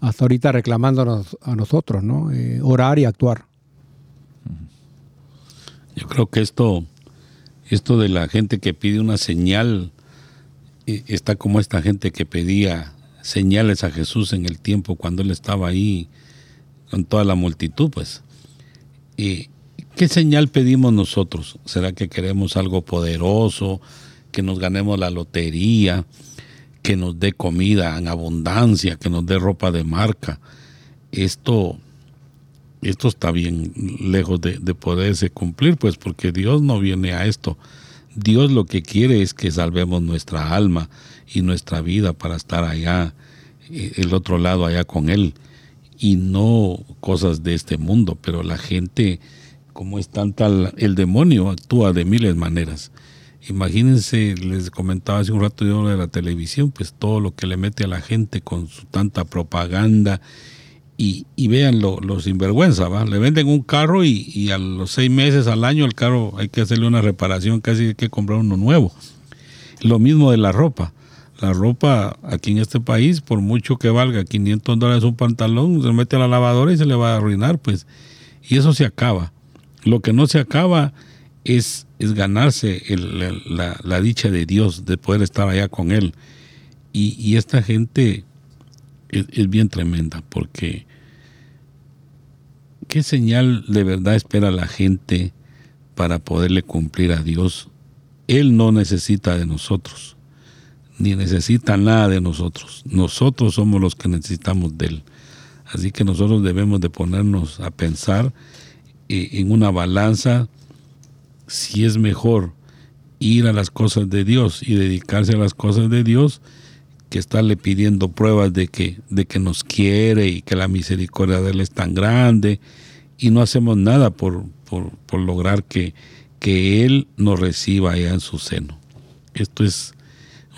hasta ahorita reclamándonos a nosotros, ¿no? Eh, orar y actuar. Yo creo que esto, esto de la gente que pide una señal, eh, está como esta gente que pedía señales a Jesús en el tiempo cuando él estaba ahí con toda la multitud, pues. ¿Y qué señal pedimos nosotros? ¿Será que queremos algo poderoso, que nos ganemos la lotería, que nos dé comida en abundancia, que nos dé ropa de marca? Esto, esto está bien lejos de, de poderse cumplir, pues porque Dios no viene a esto. Dios lo que quiere es que salvemos nuestra alma y nuestra vida para estar allá, eh, el otro lado, allá con Él, y no cosas de este mundo. Pero la gente, como es tanta, el demonio actúa de miles maneras. Imagínense, les comentaba hace un rato yo de la televisión, pues todo lo que le mete a la gente con su tanta propaganda y, y vean lo, lo sinvergüenza, ¿va? Le venden un carro y, y a los seis meses al año el carro hay que hacerle una reparación, casi hay que comprar uno nuevo. Lo mismo de la ropa. La ropa aquí en este país, por mucho que valga 500 dólares un pantalón, se mete a la lavadora y se le va a arruinar, pues. Y eso se acaba. Lo que no se acaba es, es ganarse la, la- la dicha de Dios, de poder estar allá con Él. Y, y esta gente es, es bien tremenda, porque ¿qué señal de verdad espera la gente para poderle cumplir a Dios? Él no necesita de nosotros, ni necesita nada de nosotros. Nosotros somos los que necesitamos de Él. Así que nosotros debemos de ponernos a pensar en una balanza si es mejor ir a las cosas de Dios y dedicarse a las cosas de Dios que estarle pidiendo pruebas de que, de que nos quiere y que la misericordia de Él es tan grande y no hacemos nada por, por, por lograr que, que Él nos reciba allá en su seno. Esto es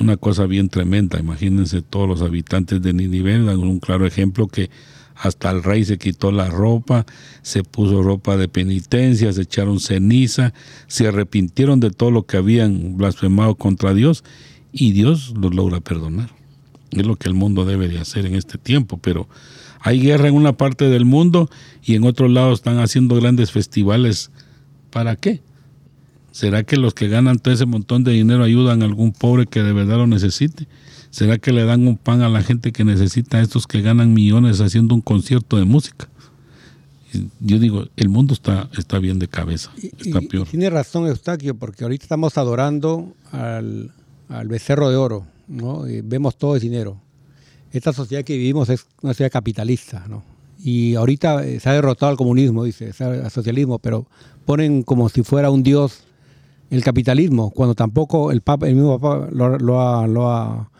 una cosa bien tremenda. Imagínense todos los habitantes de Nínive, dan un claro ejemplo que hasta el rey se quitó la ropa, se puso ropa de penitencia, se echaron ceniza, se arrepintieron de todo lo que habían blasfemado contra Dios y Dios los logra perdonar. Es lo que el mundo debe de hacer en este tiempo, pero hay guerra en una parte del mundo y en otro lado están haciendo grandes festivales. ¿Para qué? ¿Será que los que ganan todo ese montón de dinero ayudan a algún pobre que de verdad lo necesite? ¿Será que le dan un pan a la gente que necesita a estos que ganan millones haciendo un concierto de música? Yo digo, el mundo está, está bien de cabeza, Y- está y- peor. y tiene razón Eustaquio, porque ahorita estamos adorando al, al becerro de oro, ¿no? Y vemos todo el dinero. Esta sociedad que vivimos es una sociedad capitalista, ¿no? Y ahorita eh, se ha derrotado al comunismo, dice, al socialismo, pero ponen como si fuera un dios el capitalismo, cuando tampoco el, papa, el mismo Papa lo, lo ha, lo ha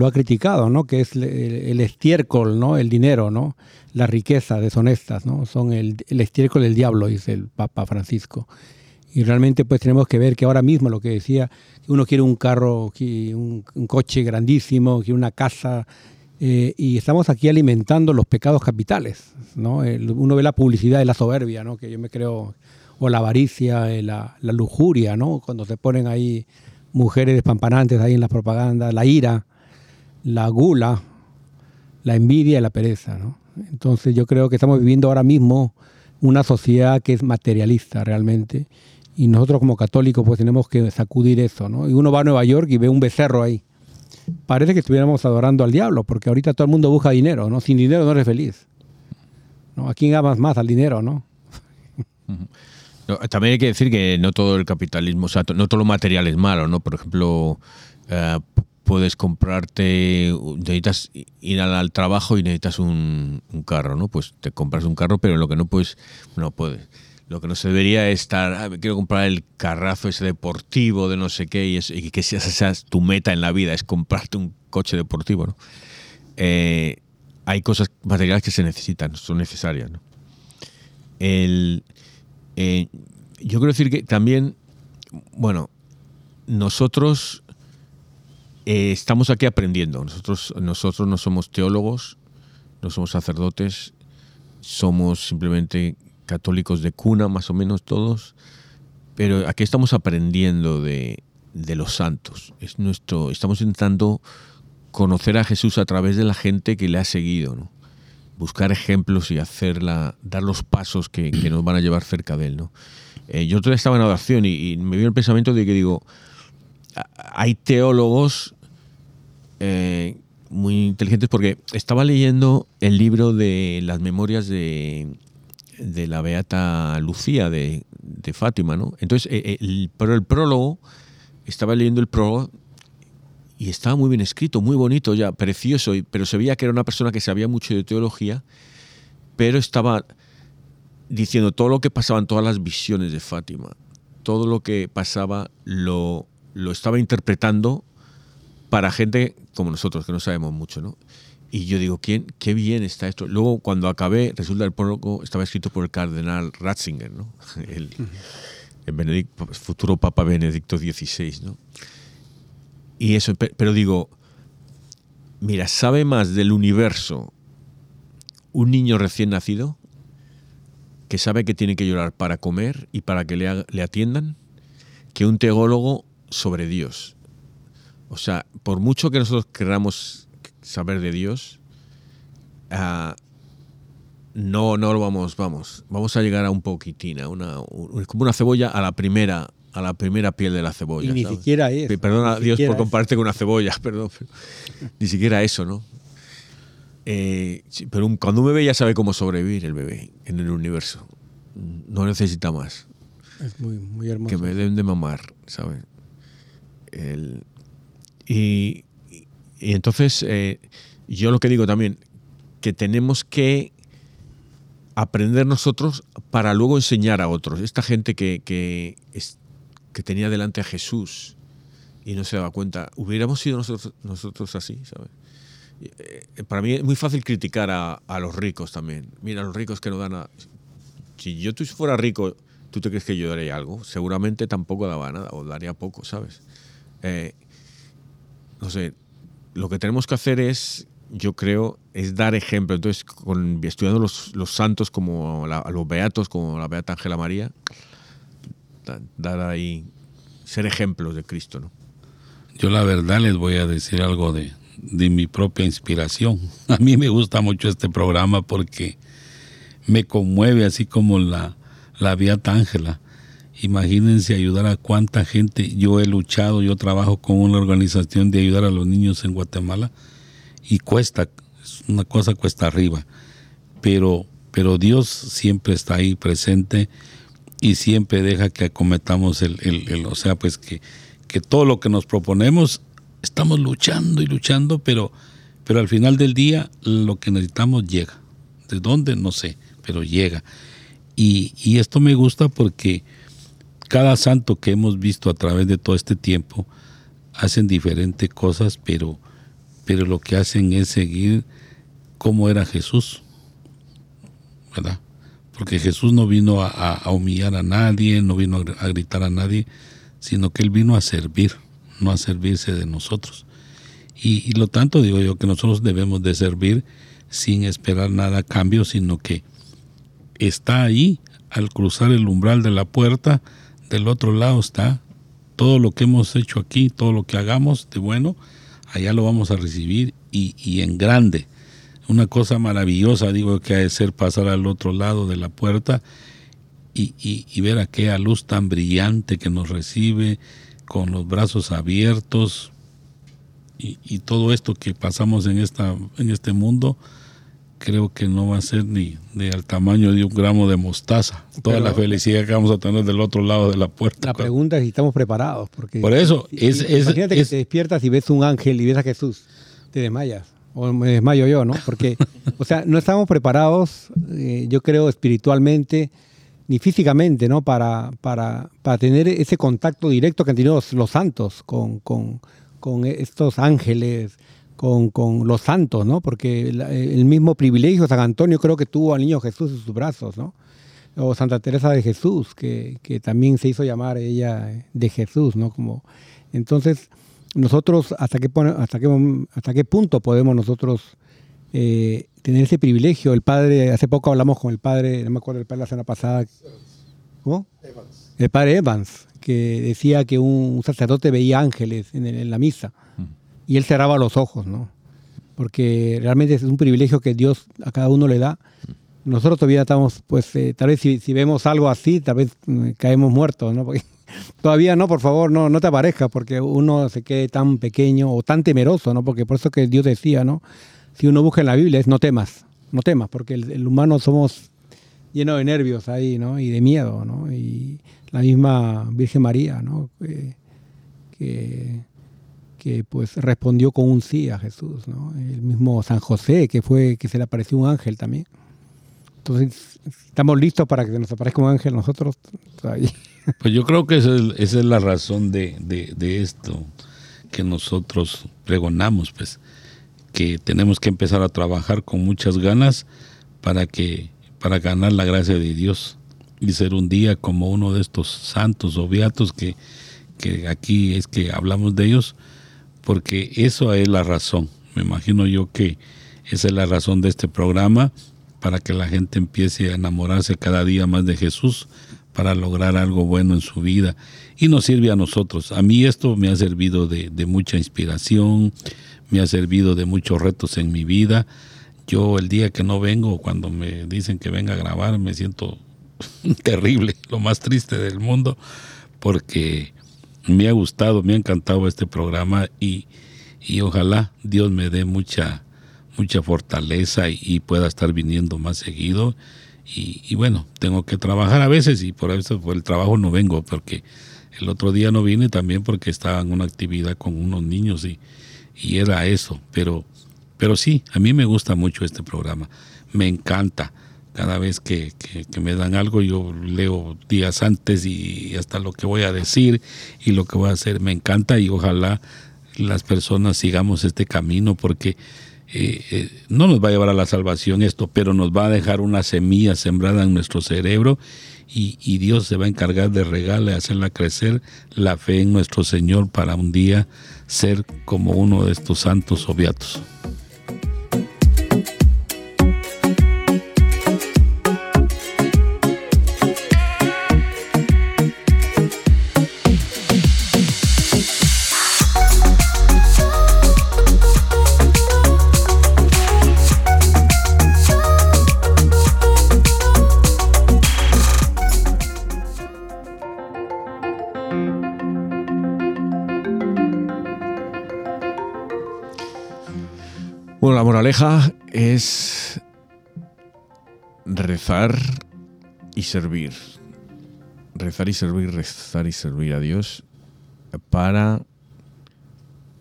lo ha criticado, ¿no? Que es el, estiércol, ¿no? El dinero, ¿no? Las riquezas deshonestas, ¿no? Son el, estiércol del diablo, dice el Papa Francisco. Y realmente pues tenemos que ver que ahora mismo lo que decía, uno quiere un carro, un, coche grandísimo, que una casa, eh, y estamos aquí alimentando los pecados capitales, ¿no? Uno ve la publicidad de la soberbia, ¿no? Que yo me creo, o la avaricia, eh, la, la lujuria, ¿no? Cuando se ponen ahí mujeres despampanantes ahí en las propagandas, la ira, la gula, la envidia y la pereza, ¿no? Entonces yo creo que estamos viviendo ahora mismo una sociedad que es materialista realmente y nosotros como católicos pues tenemos que sacudir eso, ¿no? Y uno va a Nueva York y ve un becerro ahí. Parece que estuviéramos adorando al diablo, porque ahorita todo el mundo busca dinero, ¿no? Sin dinero no eres feliz. ¿no? ¿A quién amas más? Al dinero, ¿no? También hay que decir que no todo el capitalismo, o sea, no todo lo material es malo, ¿no? Por ejemplo, eh, puedes comprarte, necesitas ir al, trabajo y necesitas un, carro, ¿no? Pues te compras un carro, pero lo que no puedes, no puedes. Lo que no se debería es estar, "Ah, quiero comprar el carrazo ese deportivo de no sé qué y, es- y que esa sea tu meta en la vida, es comprarte un coche deportivo, ¿no? Eh, hay cosas materiales que se necesitan, son necesarias, ¿no? El, eh, yo quiero decir que también, bueno, nosotros eh, estamos aquí aprendiendo. Nosotros, nosotros no somos teólogos, no somos sacerdotes, somos simplemente católicos de cuna, más o menos todos, pero aquí estamos aprendiendo de, de los santos. Es nuestro, estamos intentando conocer a Jesús a través de la gente que le ha seguido, ¿no? buscar ejemplos y hacerla, dar los pasos que, nos van a llevar cerca de él. ¿no? Eh, yo día estaba en oración y, y me vino el pensamiento de que digo, hay teólogos eh, muy inteligentes porque estaba leyendo el libro de las memorias de, de la beata Lucía de, de Fátima, ¿no? Entonces, eh, el, pero el prólogo, estaba leyendo el prólogo y estaba muy bien escrito, muy bonito ya, precioso, pero se veía que era una persona que sabía mucho de teología, pero estaba diciendo todo lo que pasaba en todas las visiones de Fátima, todo lo que pasaba lo, lo estaba interpretando para gente como nosotros, que no sabemos mucho, ¿no? Y yo digo, ¿quién, qué bien está esto. Luego, cuando acabé, resulta el prólogo estaba escrito por el cardenal Ratzinger, ¿no? El, futuro Papa Benedicto XVI, ¿no? Y eso, pe- pero digo, mira, ¿sabe más del universo un niño recién nacido que sabe que tiene que llorar para comer y para que le atiendan que un teólogo sobre Dios? O sea, por mucho que nosotros queramos saber de Dios, ah, no, no lo vamos, vamos, vamos a llegar a un poquitín, a una, un- como una cebolla a la primera, a la primera piel de la cebolla. Y ni ¿sabes? siquiera es. Pe- Perdona ni Dios por compararte con una cebolla, perdón. pero ni siquiera eso, ¿no? Eh, pero un- cuando un bebé ya sabe cómo sobrevivir el bebé en el universo. No necesita más Es muy, muy hermoso. que me den de mamar, ¿sabes? El- y, y- entonces eh, yo lo que digo también, que tenemos que aprender nosotros para luego enseñar a otros. Esta gente que, que, es- que tenía delante a Jesús y no se daba cuenta, hubiéramos sido nosotros, nosotros así, ¿sabes? Eh, Para mí es muy fácil criticar a, a los ricos también. Mira, los ricos que no dan a... Si yo tú fuera rico, ¿tú te crees que yo daría algo? Seguramente tampoco daba nada o daría poco, ¿sabes? Eh, no sé, lo que tenemos que hacer es, yo creo, es dar ejemplo. Entonces, con, estudiando los, los santos como la- los beatos, como la beata Ángela María, da- dar ahí, ser ejemplos de Cristo, ¿no? Yo la verdad les voy a decir algo de, de mi propia inspiración. A mí me gusta mucho este programa porque me conmueve así como la, la Beata Ángela. Imagínense ayudar a cuánta gente. Yo he luchado, yo trabajo con una organización de ayudar a los niños en Guatemala y cuesta, es una cosa cuesta arriba. Pero, pero Dios siempre está ahí presente y siempre deja que acometamos el, el- el- o sea, pues que, que todo lo que nos proponemos, estamos luchando y luchando, pero, pero al final del día lo que necesitamos llega. ¿De dónde? No sé, pero llega. Y, y esto me gusta porque cada santo que hemos visto a través de todo este tiempo hacen diferentes cosas, pero, pero lo que hacen es seguir cómo era Jesús, ¿verdad? Porque Jesús no vino a, humillar a nadie, no vino a gritar a nadie, sino que Él vino a servir, no a servirse de nosotros. Y, y lo tanto digo yo que nosotros debemos de servir sin esperar nada a cambio, sino que está ahí al cruzar el umbral de la puerta, del otro lado está todo lo que hemos hecho aquí, todo lo que hagamos de bueno, allá lo vamos a recibir y, y en grande. Una cosa maravillosa, digo, que ha de ser pasar al otro lado de la puerta y, y- y ver aquella luz tan brillante que nos recibe, con los brazos abiertos y, y todo esto que pasamos en, esta, en este mundo, creo que no va a ser ni, al tamaño de un gramo de mostaza. Toda Pero- la felicidad que vamos a tener del otro lado de la puerta. La pregunta es si estamos preparados. Porque Por eso, es- es- imagínate es- que te despiertas y ves un ángel y ves a Jesús, te desmayas. O me desmayo yo, ¿no? Porque, o sea, no estamos preparados, eh, yo creo, espiritualmente ni físicamente, ¿no? Para, para, para tener ese contacto directo que han tenido los, los santos con, con, con estos ángeles, con, con los santos, ¿no? Porque el mismo privilegio San Antonio creo que tuvo al niño Jesús en sus brazos, ¿no? o Santa Teresa de Jesús, que, que también se hizo llamar ella eh, de Jesús, ¿no? Como, entonces, nosotros, ¿hasta qué, hasta qué, hasta qué punto podemos nosotros eh, tener ese privilegio? El padre, hace poco hablamos con el padre, no me acuerdo el padre la semana pasada, ¿cómo? El padre Evans, que decía que un sacerdote veía ángeles en, el- en la misa y él cerraba los ojos, ¿no? Porque realmente es un privilegio que Dios a cada uno le da. Nosotros todavía estamos, pues, eh, tal vez si, vemos algo así, tal vez mm, caemos muertos, ¿no? Todavía no, por favor, no, no te aparezca, porque uno se quede tan pequeño o tan temeroso, ¿no? Porque por eso que Dios decía, ¿no? Si uno busca en la Biblia es no temas, no temas, porque el, humano somos llenos de nervios ahí, ¿no? Y de miedo, ¿no? Y la misma Virgen María, ¿no? Que, que, pues respondió con un sí a Jesús, ¿no? El mismo San José, que fue que se le apareció un ángel también. Entonces, ¿estamos listos para que nos aparezca un ángel nosotros? Todavía. Pues yo creo que esa es, esa es la razón de, de- de esto que nosotros pregonamos, pues, que tenemos que empezar a trabajar con muchas ganas para que para ganar la gracia de Dios y ser un día como uno de estos santos o beatos que, que aquí es que hablamos de ellos, porque eso es la razón. Me imagino yo que esa es la razón de este programa, para que la gente empiece a enamorarse cada día más de Jesús, para lograr algo bueno en su vida. Y nos sirve a nosotros. A mí esto me ha servido de, de mucha inspiración, me ha servido de muchos retos en mi vida. Yo el día que no vengo, cuando me dicen que venga a grabar, me siento terrible, lo más triste del mundo, porque me ha gustado, me ha encantado este programa y, y ojalá Dios me dé mucha, mucha fortaleza y, pueda estar viniendo más seguido. Y, y bueno, tengo que trabajar a veces y por eso por el trabajo no vengo, porque el otro día no vine también porque estaba en una actividad con unos niños y, y era eso. Pero, pero sí, a mí me gusta mucho este programa, me encanta. Cada vez que, me dan algo, yo leo días antes y hasta lo que voy a decir y lo que voy a hacer. Me encanta y ojalá las personas sigamos este camino porque eh, eh, no nos va a llevar a la salvación esto, pero nos va a dejar una semilla sembrada en nuestro cerebro y, y Dios se va a encargar de regarle, hacerla crecer la fe en nuestro Señor para un día ser como uno de estos santos o beatos. La moraleja es rezar y servir. Rezar y servir, rezar y servir a Dios para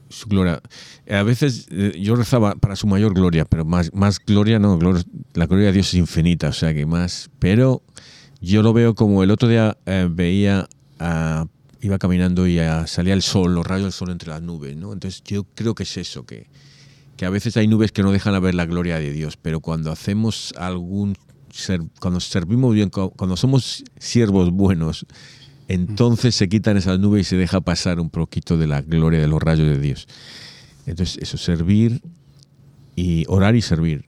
su gloria. A veces eh, yo rezaba para su mayor gloria, pero más, gloria no, la gloria de Dios es infinita, o sea que más. Pero yo lo veo como el otro día eh, veía, ah, iba caminando y salía el sol, los rayos del sol entre las nubes, ¿no? Entonces yo creo que es eso, que, que a veces hay nubes que no dejan a ver la gloria de Dios, pero cuando hacemos algún ser- cuando servimos bien, cu- cuando somos siervos buenos, entonces se quitan esas nubes y se deja pasar un poquito de la gloria de los rayos de Dios. Entonces, eso, servir y orar y servir.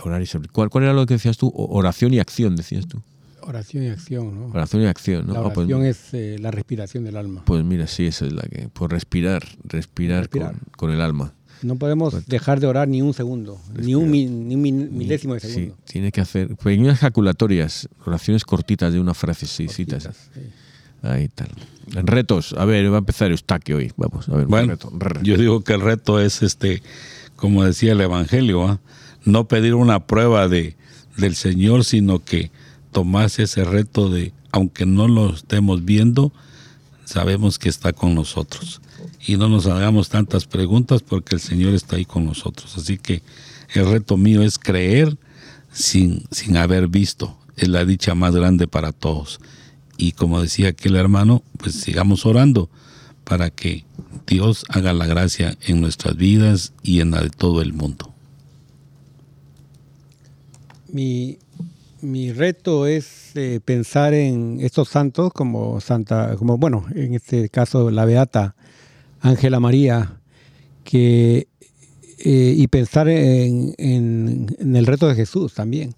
Orar y servir. ¿Cuál, cuál era lo que decías tú? Oración y acción, decías tú. Oración y acción, ¿no? Oración y acción, ¿no? La Ah, pues- oración es eh, la respiración del alma. Pues mira, sí, esa es la que. Pues respirar, respirar, Respirar. Con, con el alma. No podemos dejar de orar ni un segundo, ni un, mi- ni un min- milésimo de Sí, segundo. tiene que hacer pequeñas ejaculatorias, oraciones cortitas de una frase, sí, citas. Sí. Ahí tal. En retos, a ver, va a empezar Eustaquio hoy. Vamos, a ver, Bueno, reto. Yo digo que el reto es este, como decía el Evangelio, ¿ah? no pedir una prueba de, del Señor, sino que tomarse ese reto de, aunque no lo estemos viendo, sabemos que está con nosotros. Y no nos hagamos tantas preguntas porque el Señor está ahí con nosotros. Así que el reto mío es creer sin, sin haber visto. Es la dicha más grande para todos. Y como decía aquel hermano, pues sigamos orando para que Dios haga la gracia en nuestras vidas y en la de todo el mundo. Mi, mi reto es eh, pensar en estos santos como Santa, como bueno, en este caso la Beata Ángela María, que eh, y pensar en, en- el reto de Jesús también,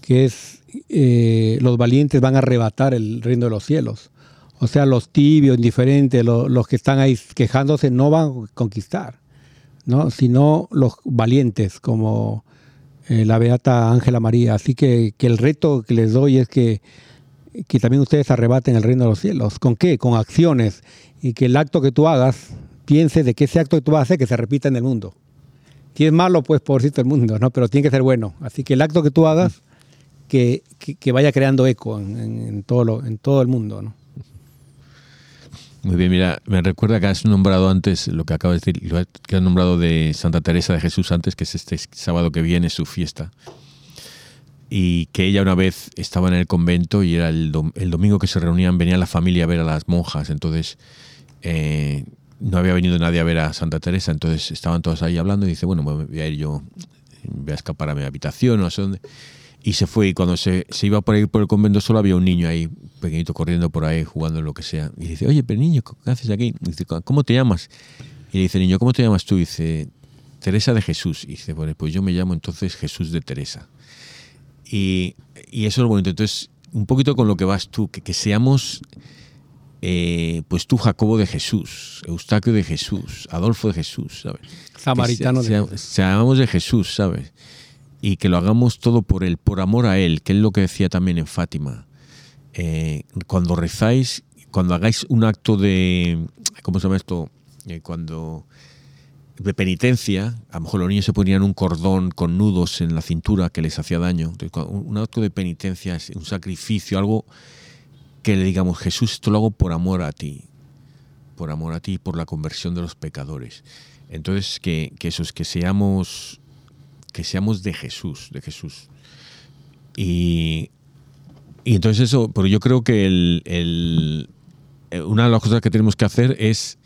que es eh, los valientes van a arrebatar el reino de los cielos. O sea, los tibios, indiferentes, lo- los que están ahí quejándose no van a conquistar, ¿no? sino los valientes como eh, la beata Ángela María. Así que, que el reto que les doy es que, que también ustedes arrebaten el reino de los cielos. ¿Con qué? Con acciones. Y que el acto que tú hagas, pienses de que ese acto que tú hacer, que se repita en el mundo. Si es malo, pues pobrecito el mundo, ¿no? Pero tiene que ser bueno. Así que el acto que tú hagas, que, que- que vaya creando eco en, en- todo, lo, en todo el mundo, ¿no? Muy bien, mira, me recuerda que has nombrado antes lo que acabas de decir, que has nombrado de Santa Teresa de Jesús antes, que es este sábado que viene su fiesta. Y que ella una vez estaba en el convento y era el, dom- el domingo que se reunían, venía la familia a ver a las monjas. Entonces, eh, no había venido nadie a ver a Santa Teresa, entonces estaban todos ahí hablando y dice, bueno, voy a ir yo, voy a escapar a mi habitación, dónde. Y se fue y cuando se, se iba por ahí por el convento solo había un niño ahí, pequeñito, corriendo por ahí, jugando en lo que sea. Y dice, oye, pero niño, ¿qué haces aquí? Y dice, ¿cómo te llamas? Y le dice, niño, ¿cómo te llamas tú? Y dice, Teresa de Jesús. Y dice, bueno, pues yo me llamo entonces Jesús de Teresa. Y, y eso es bonito. Entonces, un poquito con lo que vas tú, que, que seamos, eh, pues tú, Jacobo de Jesús, Eustaquio de Jesús, Adolfo de Jesús, ¿sabes? Samaritano de Jesús. seamos de Jesús, ¿sabes? Y que lo hagamos todo por Él, por amor a Él, que es lo que decía también en Fátima. Eh, cuando rezáis, cuando hagáis un acto de, ¿cómo se llama esto? Eh, cuando de penitencia, a lo mejor los niños se ponían un cordón con nudos en la cintura que les hacía daño. Un acto de penitencia es un sacrificio, algo que le digamos, Jesús, esto lo hago por amor a ti, por amor a ti y por la conversión de los pecadores. Entonces, que, que eso es que seamos, que seamos de Jesús, de Jesús. Y, y entonces eso, pero yo creo que el, el- eh, una de las cosas que tenemos que hacer es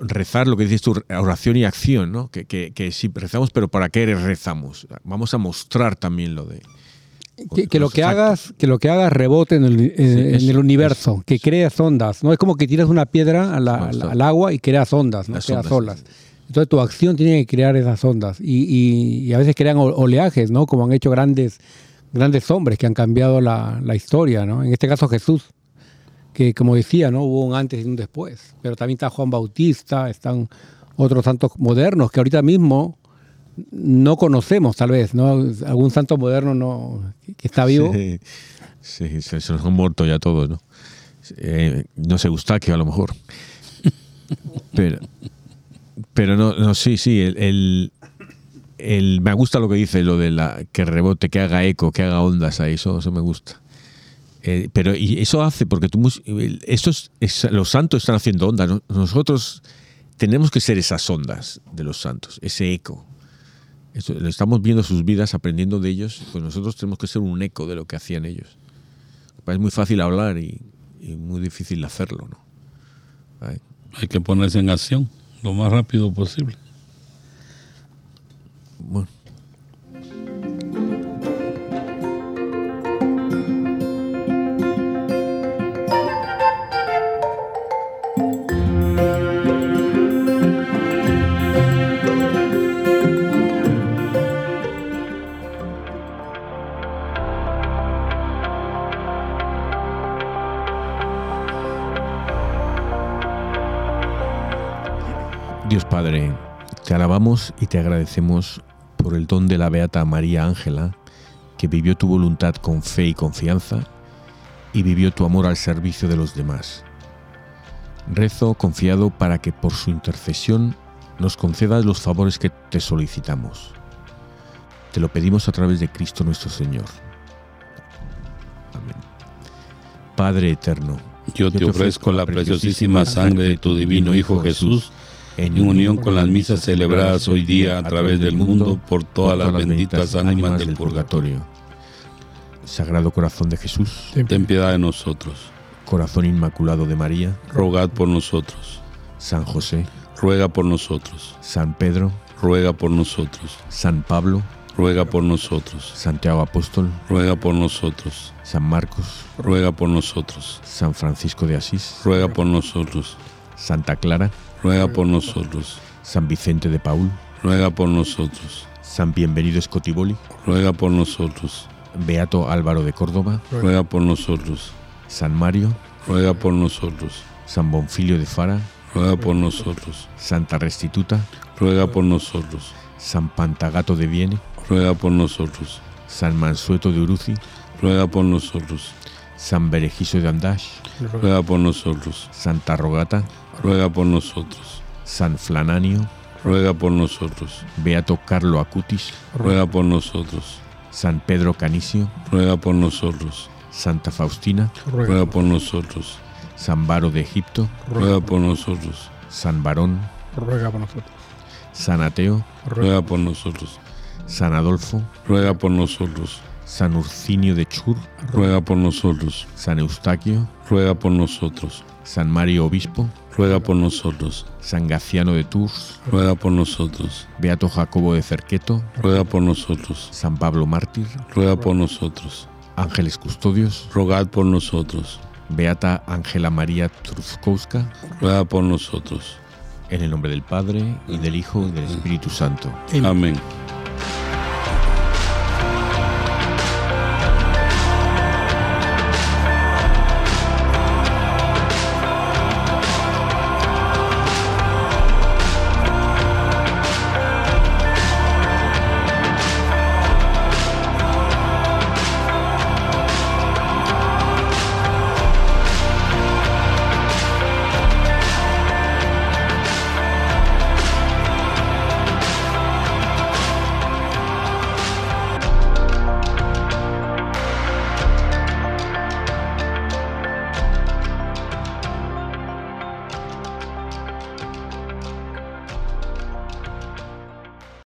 rezar lo que dices tú, oración y acción, ¿no? Que, que, que sí rezamos, pero ¿para qué rezamos? Vamos a mostrar también lo de... Que, que lo que hagas, que lo que hagas rebote en el, en- eso, el universo, eso, que eso. creas ondas. No es como que tiras una piedra a la- Bueno, al, agua y creas ondas, no Las creas ondas, olas. Entonces tu acción tiene que crear esas ondas y, y- y a veces crean oleajes, ¿no? Como han hecho grandes, grandes hombres que han cambiado la, la historia, ¿no? En este caso Jesús, que como decía, ¿no? Hubo un antes y un después. Pero también está Juan Bautista, están otros santos modernos que ahorita mismo no conocemos, tal vez, ¿no? Algún santo moderno no, que está vivo. Sí, sí, se, se nos han muerto ya todos, ¿no? Eh, no sé, Eustaquio a lo mejor. Pero, pero no, no, sí, sí, el, el- el- me gusta lo que dice, lo de la que rebote, que haga eco, que haga ondas ahí, eso, eso me gusta. Eh, pero y eso hace, porque tú, el- estos, es- los santos están haciendo ondas, ¿no? nosotros tenemos que ser esas ondas de los santos, ese eco. Eso, lo estamos viendo sus vidas, aprendiendo de ellos, pues nosotros tenemos que ser un eco de lo que hacían ellos. Es muy fácil hablar y, y muy difícil hacerlo, ¿no? Ay, Hay que ponerse en acción lo más rápido posible. Bueno. Dios Padre, te alabamos y te agradecemos por el don de la Beata María Ángela, que vivió tu voluntad con fe y confianza y vivió tu amor al servicio de los demás. Rezo confiado para que por su intercesión nos concedas los favores que te solicitamos. Te lo pedimos a través de Cristo nuestro Señor. Amén. Padre eterno, Yo te ofrezco la preciosísima sangre de tu divino Hijo Jesús, en unión con las misas celebradas hoy día a través del mundo por todas las benditas ánimas del purgatorio. Sagrado Corazón de Jesús, Ten piedad de nosotros. Corazón Inmaculado de María, Rogad por nosotros. San José, Ruega por nosotros. San Pedro, Ruega por nosotros. San Pablo, Ruega por nosotros. Santiago Apóstol, Ruega por nosotros. San Marcos, Ruega por nosotros. San Francisco de Asís, Ruega por nosotros. Santa Clara, Ruega por nosotros. San Vicente de Paul, Ruega por nosotros. San Bienvenido Scotiboli, Ruega por nosotros. Beato Álvaro de Córdoba, Ruega por nosotros. San Mario, Ruega por nosotros. San Bonfilio de Fara, Ruega por nosotros. Santa Restituta, Ruega por nosotros. San Pantagato de Viene, Ruega por nosotros. San Mansueto de Uruzi, Ruega por nosotros. San Berejizo de Andash, Ruega por nosotros. Santa Rogata, Ruega por nosotros. San Flananio, Ruega por nosotros. Beato Carlo Acutis, Ruega por nosotros. San Pedro Canisio, Ruega por nosotros. Santa Faustina, Ruega por nosotros. San Baro de Egipto, Ruega por nosotros. San Barón, Ruega por nosotros. San Ateo, Ruega por nosotros. San Adolfo, Ruega por nosotros. San Urcinio de Chur, Ruega por nosotros. San Eustaquio, Ruega por nosotros. San Mario Obispo, Ruega por nosotros. San Gaciano de Tours, Ruega por nosotros. Beato Jacobo de Cerqueto, Ruega por nosotros. San Pablo Mártir, Ruega por nosotros. Ángeles Custodios, Rogad por nosotros. Beata Ángela María Truzkowska, Ruega por nosotros. en el nombre del Padre, y del Hijo, y del Espíritu Santo. Amén.